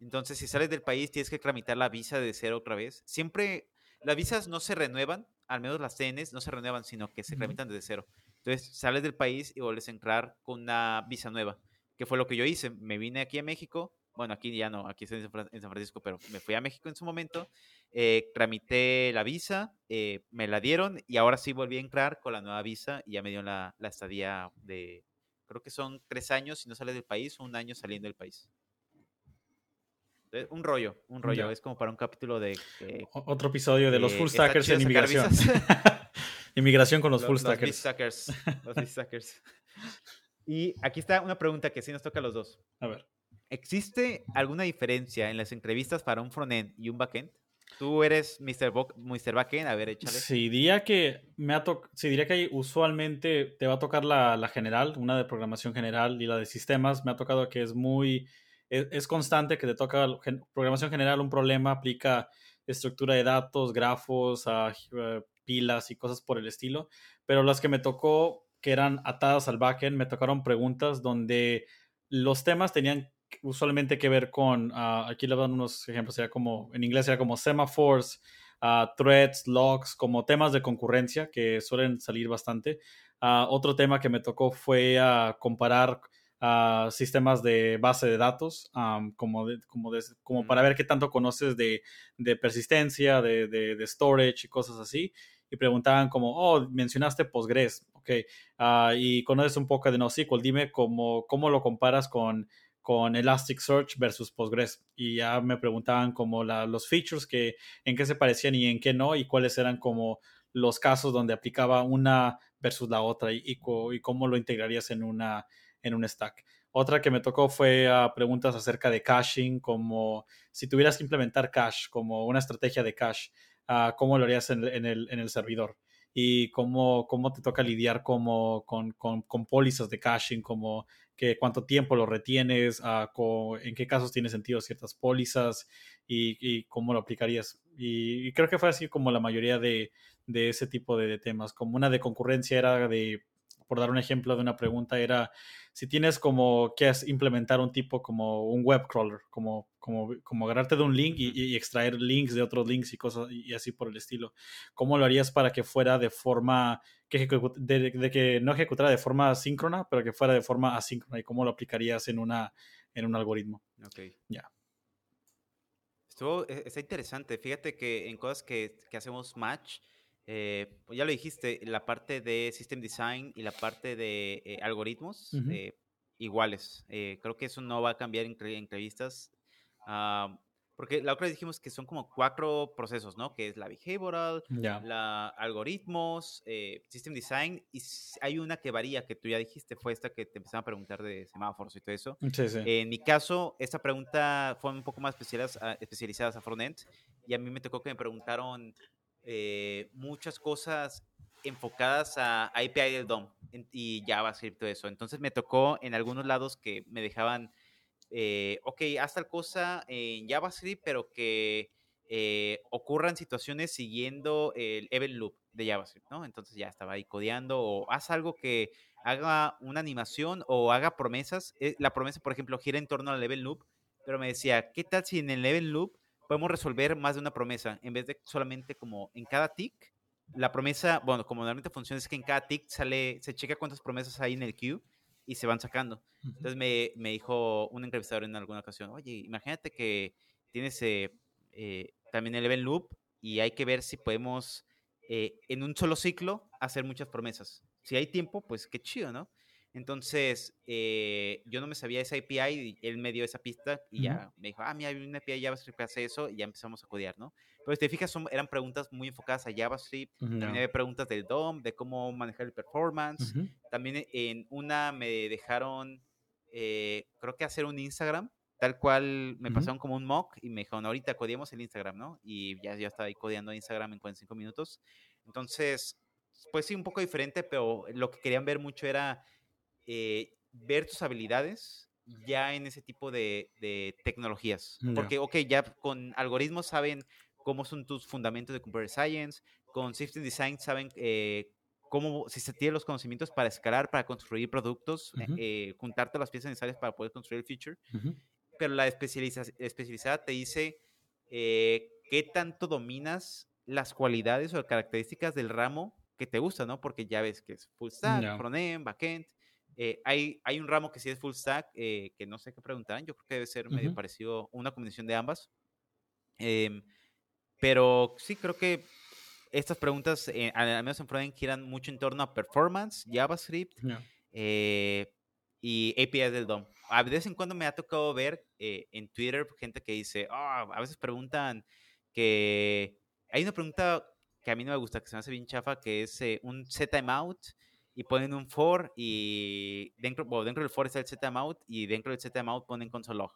Entonces, si sales del país, tienes que tramitar la visa de cero otra vez. Siempre, las visas no se renuevan, al menos las CNs no se renuevan, sino que se tramitan desde cero. Entonces, sales del país y vuelves a entrar con una visa nueva, que fue lo que yo hice. Me vine aquí a México, bueno, aquí ya no, aquí estoy en San Francisco, pero me fui a México en su momento, eh, tramité la visa, eh, me la dieron y ahora sí volví a entrar con la nueva visa y ya me dio la, la estadía de, creo que son tres años si no sales del país o un año saliendo del país. Un rollo, un rollo. Es como para un capítulo de. Otro episodio de los full stackers en inmigración. inmigración con los, full stackers. Los, los y aquí está una pregunta que sí nos toca a los dos. A ver. ¿Existe alguna diferencia en las entrevistas para un frontend y un backend? Tú eres Mr. Mr. Backend, a ver, échale. Sí, diría que me ha sí, diría que usualmente te va a tocar la, la, general, una de programación general y la de sistemas. Me ha tocado que es muy, es, es constante que te toca programación general, un problema, aplica estructura de datos, grafos, a, eh, pilas y cosas por el estilo. Pero las que me tocó, que eran atadas al backend, me tocaron preguntas donde los temas tenían usualmente que ver con, ah, aquí le dan unos ejemplos, sea como, en inglés sería como semaphores, uh, threads, logs, como temas de concurrencia que suelen salir bastante. Uh, otro tema que me tocó fue comparar sistemas de base de datos, como, como, como para ver qué tanto conoces de, de persistencia, de, de, storage y cosas así. Y preguntaban como, oh, mencionaste Postgres, ok, y conoces un poco de NoSQL, dime cómo, cómo lo comparas con con Elasticsearch versus Postgres y ya me preguntaban como los features que en qué se parecían y en qué no y cuáles eran como los casos donde aplicaba una versus la otra y, y, cómo lo integrarías en una en un stack. Otra que me tocó fue a preguntas acerca de caching, como si tuvieras que implementar cache como una estrategia de cache, uh, ¿cómo lo harías en, el, en el servidor? y cómo, cómo te toca lidiar como, con, con, con, pólizas de caching, como que cuánto tiempo lo retienes, ah, en qué casos tiene sentido ciertas pólizas y, cómo lo aplicarías. Y, creo que fue así como la mayoría de, de ese tipo de, temas. Como una de concurrencia era de, por dar un ejemplo de una pregunta, era si tienes como que implementar un tipo como un web crawler, como, como, como agarrarte de un link y, extraer links de otros links y cosas y así por el estilo. ¿Cómo lo harías para que fuera de forma, que de, que no ejecutara de forma síncrona, pero que fuera de forma asíncrona? ¿Y cómo lo aplicarías en, una, en un algoritmo? Ok. Ya. Esto e, está interesante. Fíjate que en cosas que, que hacemos match, eh, pues ya lo dijiste, la parte de System Design y la parte de eh, algoritmos eh, iguales. creo que eso no va a cambiar en entrevistas. Ah, porque la otra vez dijimos que son como cuatro procesos, ¿no? Que es la behavioral, la algoritmos, system design, y hay una que varía, que tú ya dijiste, fue esta que te empezaron a preguntar de semáforos y todo eso. en mi caso, esta pregunta fue un poco más especializadas, especializadas a frontend, y a mí me tocó que me preguntaron eh, muchas cosas enfocadas a, API del DOM y JavaScript, todo eso. Entonces me tocó en algunos lados que me dejaban, eh, ok, haz tal cosa en JavaScript, pero que eh, ocurran situaciones siguiendo el event loop de JavaScript, ¿no? Entonces ya estaba ahí codeando o haz algo que haga una animación o haga promesas. la promesa, por ejemplo, gira en torno al event loop, pero me decía, ¿qué tal si en el event loop podemos resolver más de una promesa en vez de solamente como en cada tick. La promesa, bueno, como normalmente funciona es que en cada tick sale, se checa cuántas promesas hay en el queue y se van sacando. Entonces me, me dijo un entrevistador en alguna ocasión, oye, imagínate que tienes también el event loop y hay que ver si podemos en un solo ciclo hacer muchas promesas. Si hay tiempo, pues qué chido, ¿no? Entonces, eh, yo no me sabía esa API y él me dio esa pista y ya me dijo, ah, mira, hay una API JavaScript que hace eso y ya empezamos a codear, ¿no? Pero si te fijas, son, eran preguntas muy enfocadas a JavaScript. También había preguntas del DOM, de cómo manejar el performance. También en una me dejaron, eh, creo que hacer un Instagram, tal cual me pasaron como un mock y me dijeron, ahorita codeamos el Instagram, ¿no? Y ya yo estaba ahí codeando Instagram en 45 minutos. Entonces, pues sí, un poco diferente, pero lo que querían ver mucho era eh, ver tus habilidades ya en ese tipo de, tecnologías. Porque, ok, ya con algoritmos saben cómo son tus fundamentos de Computer Science, con System Design saben eh, cómo, si se tienen los conocimientos para escalar, para construir productos, eh, juntarte las piezas necesarias para poder construir el feature. Pero la especializada te dice qué tanto dominas las cualidades o características del ramo que te gusta, ¿no? Porque ya ves que es full stack, frontend, backend, eh, hay, hay un ramo que sí es full stack, eh, que no sé qué preguntarán, yo creo que debe ser medio parecido, una combinación de ambas. Em, pero sí, creo que estas preguntas, eh, al menos en frontend, giran mucho en torno a performance, JavaScript y APIs del DOM. A vez en cuando me ha tocado ver en Twitter gente que dice, ah, a veces preguntan que... Hay una pregunta que a mí no me gusta, que se me hace bien chafa, que es un set timeout y ponen un for y dentro, dentro del for está el zmout y dentro del zmout ponen console log.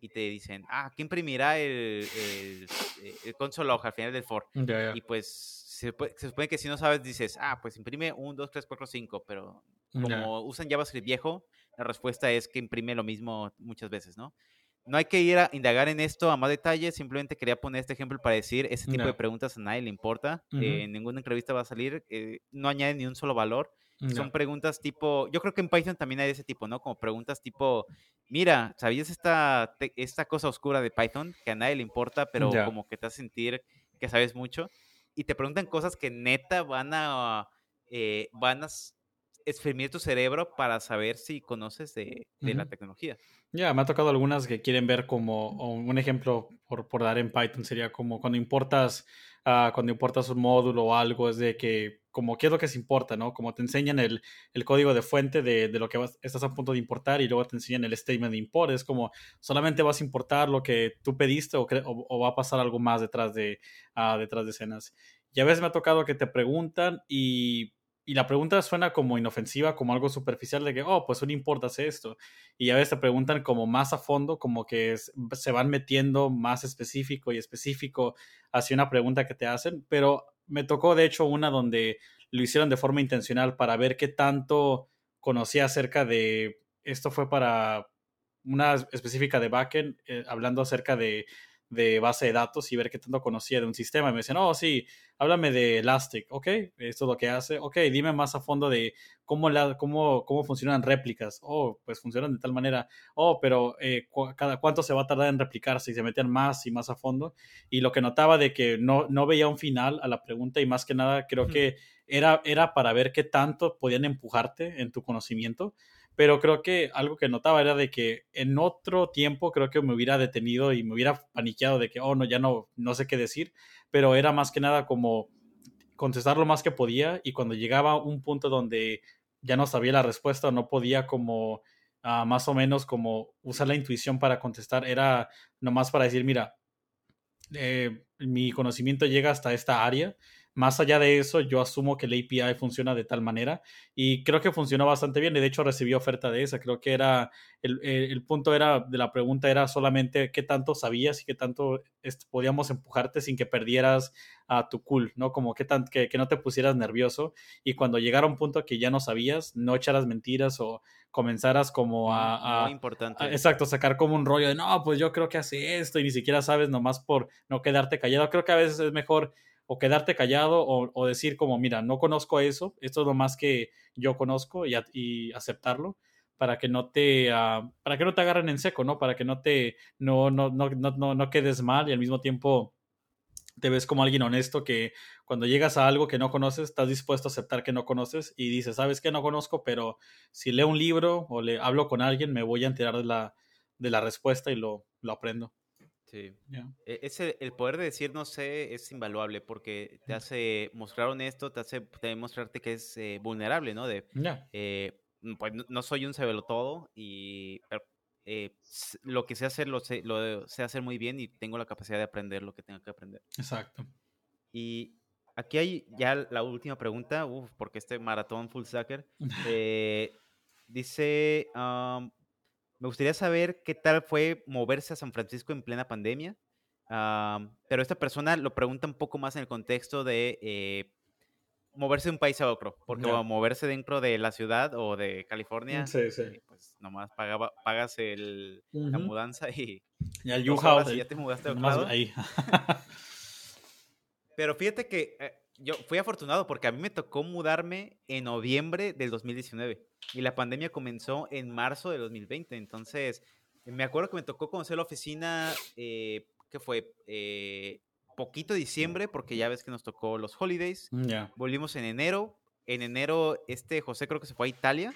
Y te dicen, ah, ¿quién imprimirá el, el, el, console log al final del for? Y pues se, se, supone que si no sabes, dices, ah, pues imprime 1, 2, 3, 4, 5, pero como usan JavaScript viejo, la respuesta es que imprime lo mismo muchas veces, ¿no? No hay que ir a indagar en esto a más detalle, simplemente quería poner este ejemplo para decir, ese tipo de preguntas a nadie le importa, en ninguna entrevista va a salir, eh, no añade ni un solo valor, son preguntas tipo, yo creo que en Python también hay de ese tipo, ¿no? Como preguntas tipo, mira, ¿sabías esta, esta cosa oscura de Python que a nadie le importa, pero como que te hace sentir que sabes mucho? Y te preguntan cosas que neta van a, eh, van a exprimir tu cerebro para saber si conoces de, la tecnología. Ya, me ha tocado algunas que quieren ver como un ejemplo por, por dar en Python sería como cuando importas, uh, cuando importas un módulo o algo, es de que como qué es lo que se importa, ¿no? Como te enseñan el, el código de fuente de, de lo que estás a punto de importar y luego te enseñan el statement de import. Es como solamente vas a importar lo que tú pediste o, o, va a pasar algo más detrás de, uh, detrás de escenas. Y a veces me ha tocado que te preguntan y y la pregunta suena como inofensiva, como algo superficial de que, oh, pues un import hace esto. Y a veces te preguntan como más a fondo, como que se van metiendo más específico y específico hacia una pregunta que te hacen. Pero me tocó, de hecho, una donde lo hicieron de forma intencional para ver qué tanto conocía acerca de, esto fue para una específica de backend, eh, hablando acerca de de base de datos y ver qué tanto conocía de un sistema. Y me decían, oh, sí, háblame de Elastic, ok, esto es lo que hace, ok, dime más a fondo de cómo, la, cómo, cómo funcionan réplicas, oh, pues funcionan de tal manera, oh, pero eh, cada cuánto se va a tardar en replicarse y se metían más y más a fondo. Y lo que notaba de que no, no veía un final a la pregunta y más que nada creo que era, era para ver qué tanto podían empujarte en tu conocimiento pero creo que algo que notaba era de que en otro tiempo creo que me hubiera detenido y me hubiera paniqueado de que, oh, no, ya no, no sé qué decir, pero era más que nada como contestar lo más que podía y cuando llegaba un punto donde ya no sabía la respuesta no podía como uh, más o menos como usar la intuición para contestar, era nomás para decir, mira, eh, mi conocimiento llega hasta esta área más allá de eso, yo asumo que el API funciona de tal manera y creo que funcionó bastante bien y de hecho recibí oferta de esa. Creo que era, el, el punto era de la pregunta era solamente qué tanto sabías y qué tanto podíamos empujarte sin que perdieras a tu cool, ¿no? Como qué tan, que, que, no te pusieras nervioso y cuando llegara un punto que ya no sabías, no echaras mentiras o comenzaras como a... Muy importante. exacto, sacar como un rollo de, no, pues yo creo que hace esto y ni siquiera sabes nomás por no quedarte callado. Creo que a veces es mejor o quedarte callado o, decir como, mira, no conozco eso, esto es lo más que yo conozco y, aceptarlo para que no te ah, para que no te agarren en seco, ¿no? Para que no te no, no, no, no, no quedes mal y al mismo tiempo te ves como alguien honesto que cuando llegas a algo que no conoces, estás dispuesto a aceptar que no conoces y dices, sabes que no conozco, pero si leo un libro o le hablo con alguien, me voy a enterar de la, de la respuesta y lo, lo aprendo. Sí. Ese, el poder de decir no sé es invaluable porque te hace mostrar honesto, te hace mostrarte que es eh, vulnerable, ¿no? De, eh, pues no soy un todo y eh, lo que sé hacer lo sé, lo sé hacer muy bien y tengo la capacidad de aprender lo que tengo que aprender. Exacto. Y aquí hay ya la última pregunta, uf, porque este maratón full sucker dice, me gustaría saber qué tal fue moverse a San Francisco en plena pandemia, pero esta persona lo pregunta un poco más en el contexto de eh, moverse de un país a otro, porque moverse dentro de la ciudad o de California, eh, pues nomás pagaba, pagas el, la mudanza y, y el house ya te mudaste a ahí. pero fíjate que eh, yo fui afortunado porque a mí me tocó mudarme en noviembre del 2019 y la pandemia comenzó en marzo de 2020. Entonces, me acuerdo que me tocó conocer la oficina, eh, que fue eh, poquito diciembre, porque ya ves que nos tocó los holidays. Mm, Volvimos en enero. En enero, este José creo que se fue a Italia.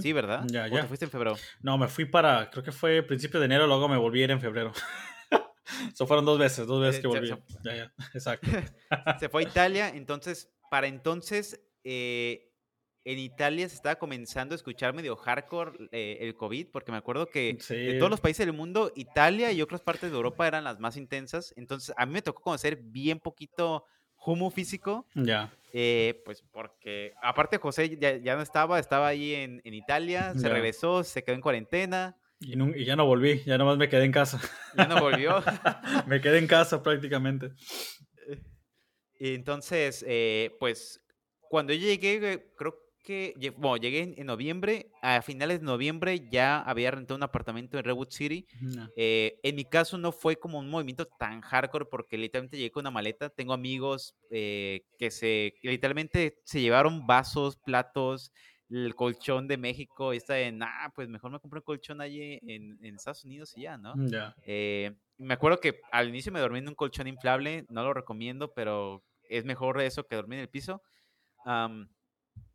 Sí, ¿verdad? Ya, ya. te fuiste en febrero? No, me fui para, creo que fue principio de enero, luego me volví a ir en febrero. Eso fueron dos veces, dos veces eh, que volví. Ya, ya, exacto. se fue a Italia, entonces, para entonces, eh, en Italia se estaba comenzando a escuchar medio hardcore eh, el COVID, porque me acuerdo que de todos los países del mundo, Italia y otras partes de Europa eran las más intensas. Entonces, a mí me tocó conocer bien poquito humo físico. Ya. Eh, pues porque, aparte, José ya, no estaba, estaba ahí en, Italia, se regresó, se quedó en cuarentena. Y, ya no volví, ya nomás me quedé en casa. Ya no volvió. me quedé en casa prácticamente. Entonces, eh, pues cuando yo llegué, creo bueno, llegué en, noviembre, a finales de noviembre ya había rentado un apartamento en Redwood City. Eh, en mi caso no fue como un movimiento tan hardcore porque literalmente llegué con una maleta. Tengo amigos eh, que se, literalmente se llevaron vasos, platos, el colchón de México y está de, nah, pues mejor me compré un colchón allí en, Estados Unidos y ya, ¿no? Eh, me acuerdo que al inicio me dormí en un colchón inflable, no lo recomiendo, pero es mejor eso que dormir en el piso.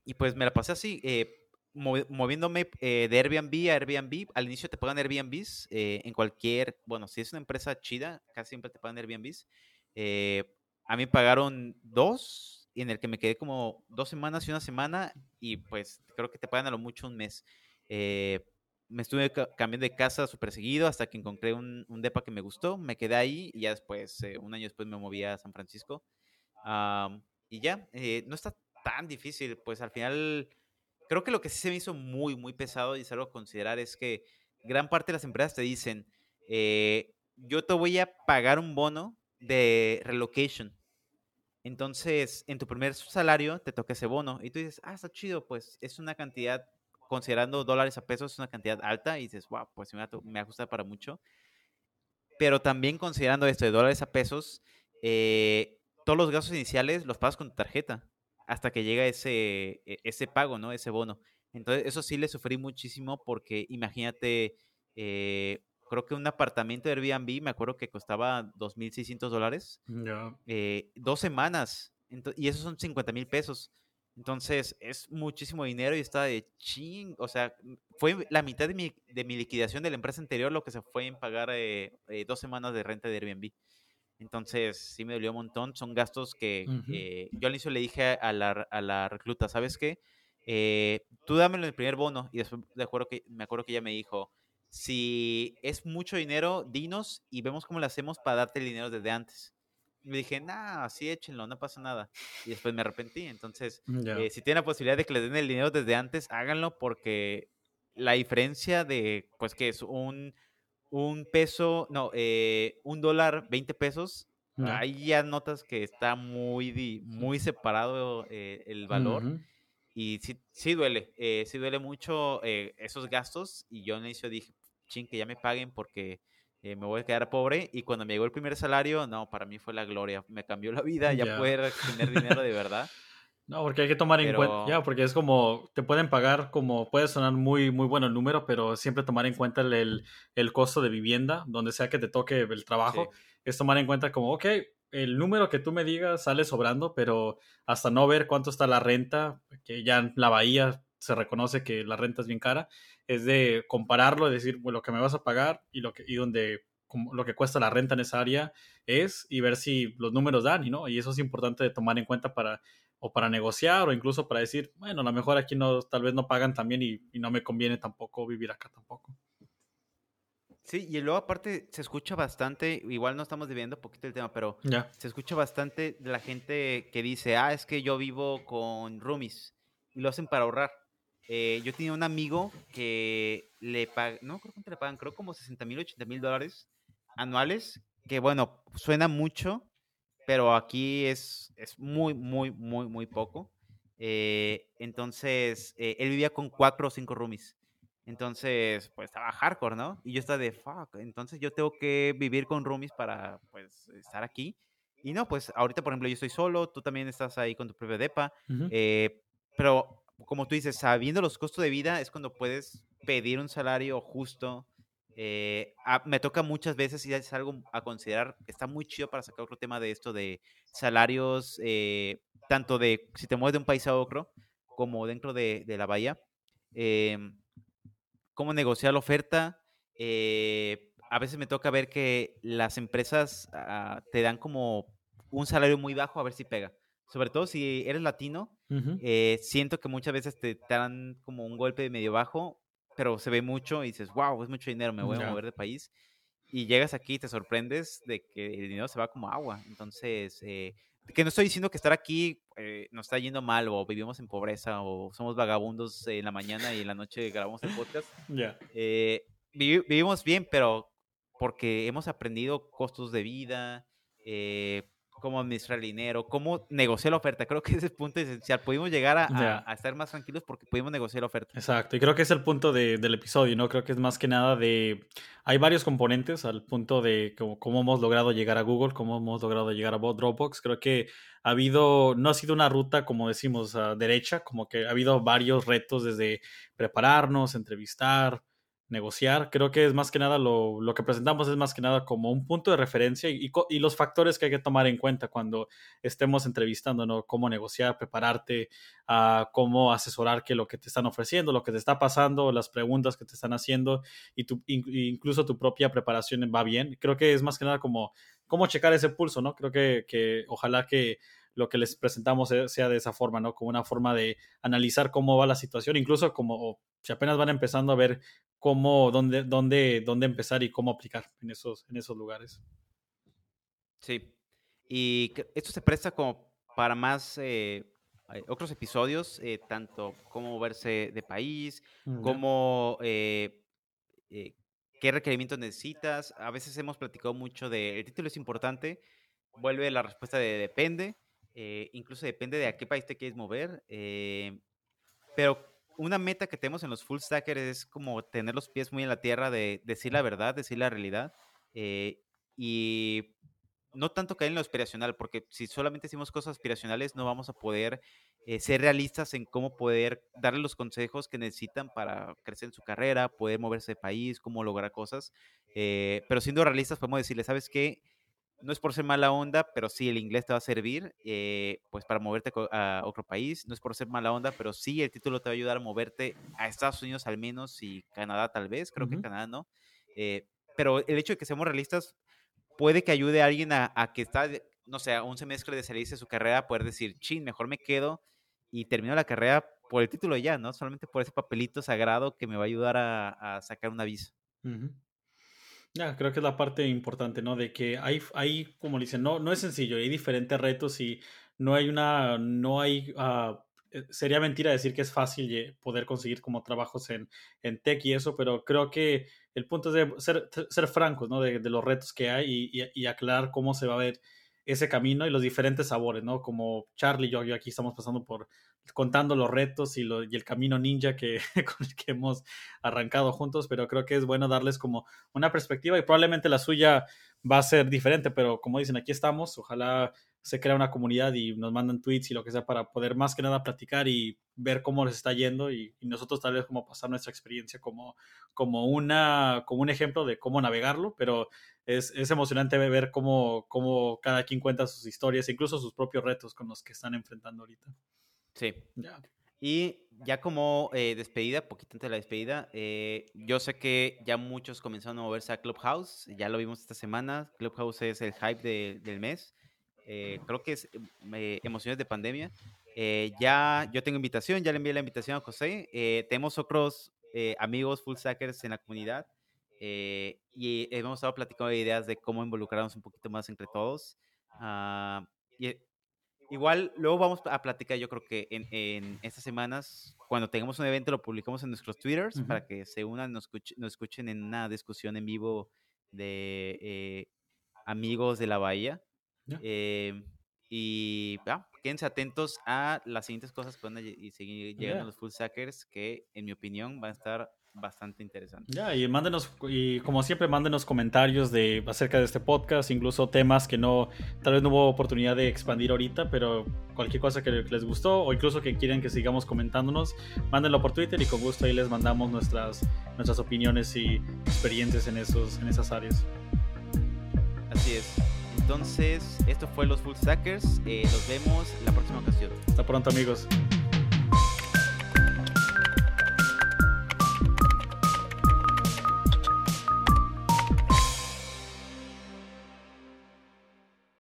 Y pues me la pasé así, eh, moviéndome eh, de Airbnb a Airbnb. Al inicio te pagan Airbnbs eh, en cualquier, bueno, si es una empresa chida, casi siempre te pagan Airbnbs. a mí me pagaron dos, en el que me quedé como dos semanas y una semana, y pues creo que te pagan a lo mucho un mes. me estuve cambiando de casa súper seguido hasta que encontré un, un, depa que me gustó, me quedé ahí y ya después, un año después me moví a San Francisco. y ya, no está tan difícil, pues al final creo que lo que sí se me hizo muy, muy pesado y es algo a considerar es que gran parte de las empresas te dicen, eh, yo te voy a pagar un bono de relocation. Entonces, en tu primer salario te toca ese bono y tú dices, ah, está chido, pues es una cantidad, considerando dólares a pesos, es una cantidad alta y dices, wow, pues me, me ajusta para mucho. Pero también considerando esto de dólares a pesos, eh, todos los gastos iniciales los pagas con tu tarjeta hasta que llega ese, e, ese pago, ¿no? Ese bono. Entonces, eso sí le sufrí muchísimo porque imagínate, eh, creo que un apartamento de Airbnb, me acuerdo que costaba 2.600 dólares. Eh, dos semanas. y esos son 50 mil pesos. Entonces, es muchísimo dinero y está de ching. O sea, fue la mitad de mi, de mi liquidación de la empresa anterior lo que se fue en pagar eh, dos semanas de renta de Airbnb. Entonces, sí me dolió un montón. Son gastos que eh, yo al inicio le dije a la, a la recluta, ¿sabes qué? Eh, tú dámelo en el primer bono. Y después de acuerdo que, me acuerdo que ella me dijo, si es mucho dinero, dinos y vemos cómo lo hacemos para darte el dinero desde antes. Me dije, nah, así échenlo, no pasa nada. Y después me arrepentí. Entonces, eh, si tienen la posibilidad de que les den el dinero desde antes, háganlo porque la diferencia de, pues que es un un peso, no, eh, un dólar, 20 pesos, ahí ya notas que está muy, muy separado eh, el valor. Y sí, sí duele, eh, sí duele mucho esos gastos. Y yo en inicio dije, que ya me paguen porque me voy a quedar pobre. Y cuando me llegó el primer salario, no, para mí fue la gloria. Me cambió la vida, ya poder tener dinero de verdad. No, porque hay que tomar en cuenta, ya, porque es como, te pueden pagar como, puede sonar muy, muy bueno el número, pero siempre tomar en cuenta el, el, costo de vivienda, donde sea que te toque el trabajo, es tomar en cuenta como, ok, el número que tú me digas sale sobrando, pero hasta no ver cuánto está la renta, que ya en la bahía se reconoce que la renta es bien cara, es de compararlo, decir, bueno, lo que me vas a pagar y lo que, y donde lo que cuesta la renta en esa área es y ver si los números dan, y ¿no? Y eso es importante de tomar en cuenta para o para negociar o incluso para decir, bueno, a lo mejor aquí no, tal vez no pagan también y, y no me conviene tampoco vivir acá tampoco. Sí, y luego aparte se escucha bastante, igual no estamos dividiendo un poquito el tema, pero se escucha bastante de la gente que dice, ah, es que yo vivo con roomies y lo hacen para ahorrar. Eh, yo tenía un amigo que le pagan, no creo que le pagan, creo como 60 mil, 80 mil dólares anuales, que bueno, suena mucho, pero aquí es, es muy, muy, muy, muy poco. Eh, entonces, eh, él vivía con cuatro o cinco roomies. Entonces, pues estaba hardcore, ¿no? Y yo estaba de, fuck, entonces yo tengo que vivir con roomies para, pues, estar aquí. Y no, pues ahorita, por ejemplo, yo estoy solo, tú también estás ahí con tu propio depa, eh, pero como tú dices, sabiendo los costos de vida es cuando puedes pedir un salario justo. Eh, me toca muchas veces y es algo a considerar, está muy chido para sacar otro tema de esto de salarios, eh, tanto de si te mueves de un país a otro, como dentro de, de la bahía. Eh, cómo negociar la oferta. Eh, a veces me toca ver que las empresas ah, te dan como un salario muy bajo a ver si pega. Sobre todo si eres latino, eh, siento que muchas veces te, dan como un golpe de medio bajo, pero se ve mucho y dices, wow, es mucho dinero, me voy a mover de país. Y llegas aquí y te sorprendes de que el dinero se va como agua. Entonces, eh, que no estoy diciendo que estar aquí eh, nos está yendo mal o vivimos en pobreza o somos vagabundos en la mañana y en la noche grabamos el podcast. Ya. Eh, vivimos bien, pero porque hemos aprendido costos de vida, eh, cómo administrar el dinero, cómo negociar la oferta. Creo que ese es el punto esencial. Pudimos llegar a, estar más tranquilos porque pudimos negociar la oferta. Exacto, y creo que es el punto del episodio, ¿no? Creo que es más que nada de... Hay varios componentes al punto de cómo, hemos logrado llegar a Google, cómo hemos logrado llegar a Dropbox. Creo que ha habido, no ha sido una ruta, como decimos, a derecha, como que ha habido varios retos desde prepararnos, entrevistar, negociar. Creo que es más que nada lo, lo, que presentamos es más que nada como un punto de referencia y, y, los factores que hay que tomar en cuenta cuando estemos entrevistando, ¿no? Cómo negociar, prepararte, a cómo asesorar que lo que te están ofreciendo, lo que te está pasando, las preguntas que te están haciendo y tu, incluso tu propia preparación va bien. Creo que es más que nada como cómo checar ese pulso, ¿no? Creo que, que ojalá que lo que les presentamos sea de esa forma, ¿no? Como una forma de analizar cómo va la situación, incluso como si apenas van empezando a ver cómo, dónde, dónde, dónde empezar y cómo aplicar en esos, en esos lugares. Sí. Y esto se presta como para más eh, otros episodios, eh, tanto cómo moverse de país, cómo eh, qué requerimientos necesitas. A veces hemos platicado mucho de el título es importante, vuelve la respuesta de depende. Eh, incluso depende de a qué país te quieres mover. Eh, pero una meta que tenemos en los full stackers es como tener los pies muy en la tierra de decir la verdad, decir la realidad. Eh, y no tanto caer en lo aspiracional, porque si solamente decimos cosas aspiracionales, no vamos a poder ser realistas en cómo poder darle los consejos que necesitan para crecer en su carrera, poder moverse de país, cómo lograr cosas. pero siendo realistas, podemos decirle, ¿sabes qué? No es por ser mala onda, pero sí el inglés te va a servir eh, pues para moverte a otro país. No es por ser mala onda, pero sí el título te va a ayudar a moverte a Estados Unidos al menos y Canadá tal vez. Creo que Canadá no. Eh, pero el hecho de que seamos realistas puede que ayude a alguien a, que está, no sé, un semestre de salirse de su carrera, poder decir, chin, mejor me quedo y termino la carrera por el título ya, ¿no? Solamente por ese papelito sagrado que me va a ayudar a, sacar una visa. Ya, creo que es la parte importante, ¿no? De que hay, hay como dicen, no, no es sencillo, hay diferentes retos y no hay una, no hay, uh, sería mentira decir que es fácil poder conseguir como trabajos en, en tech y eso, pero creo que el punto es de ser, ser francos, ¿no? De, de, los retos que hay y, y, y, aclarar cómo se va a ver ese camino y los diferentes sabores, ¿no? Como Charlie y yo, yo aquí estamos pasando por contando los retos y, lo, y el camino ninja que, con el que hemos arrancado juntos, pero creo que es bueno darles como una perspectiva y probablemente la suya va a ser diferente, pero como dicen, aquí estamos, ojalá se crea una comunidad y nos mandan tweets y lo que sea para poder más que nada platicar y ver cómo les está yendo y, nosotros tal vez como pasar nuestra experiencia como, como, una, como un ejemplo de cómo navegarlo, pero es, emocionante ver cómo, cómo cada quien cuenta sus historias, incluso sus propios retos con los que están enfrentando ahorita. Sí. Y ya como eh, despedida, poquito antes de la despedida, eh, yo sé que ya muchos comenzaron a moverse a Clubhouse, ya lo vimos esta semana, Clubhouse es el hype del mes, eh, creo que es emociones de pandemia. ya yo tengo invitación, ya le envié la invitación a José, tenemos otros amigos full stackers en la comunidad y hemos estado platicando de ideas de cómo involucrarnos un poquito más entre todos. Uh, y Igual, luego vamos a platicar, yo creo que en, en, estas semanas, cuando tengamos un evento, lo publicamos en nuestros Twitters para que se unan, nos, nos, escuchen en una discusión en vivo de eh, amigos de la bahía. Eh, y ah, quédense atentos a las siguientes cosas que van a seguir llegando a los full stackers, que en mi opinión van a estar bastante interesante. Ya, y mándenos, y como siempre, mándenos comentarios de, acerca de este podcast, incluso temas que no, tal vez no hubo oportunidad de expandir ahorita, pero cualquier cosa que, les gustó o incluso que quieran que sigamos comentándonos, mándenlo por Twitter y con gusto ahí les mandamos nuestras, nuestras opiniones y experiencias en, esos, en esas áreas. Así es. Entonces, esto fue los Full Stackers. Eh, nos vemos la próxima ocasión. Hasta pronto, amigos.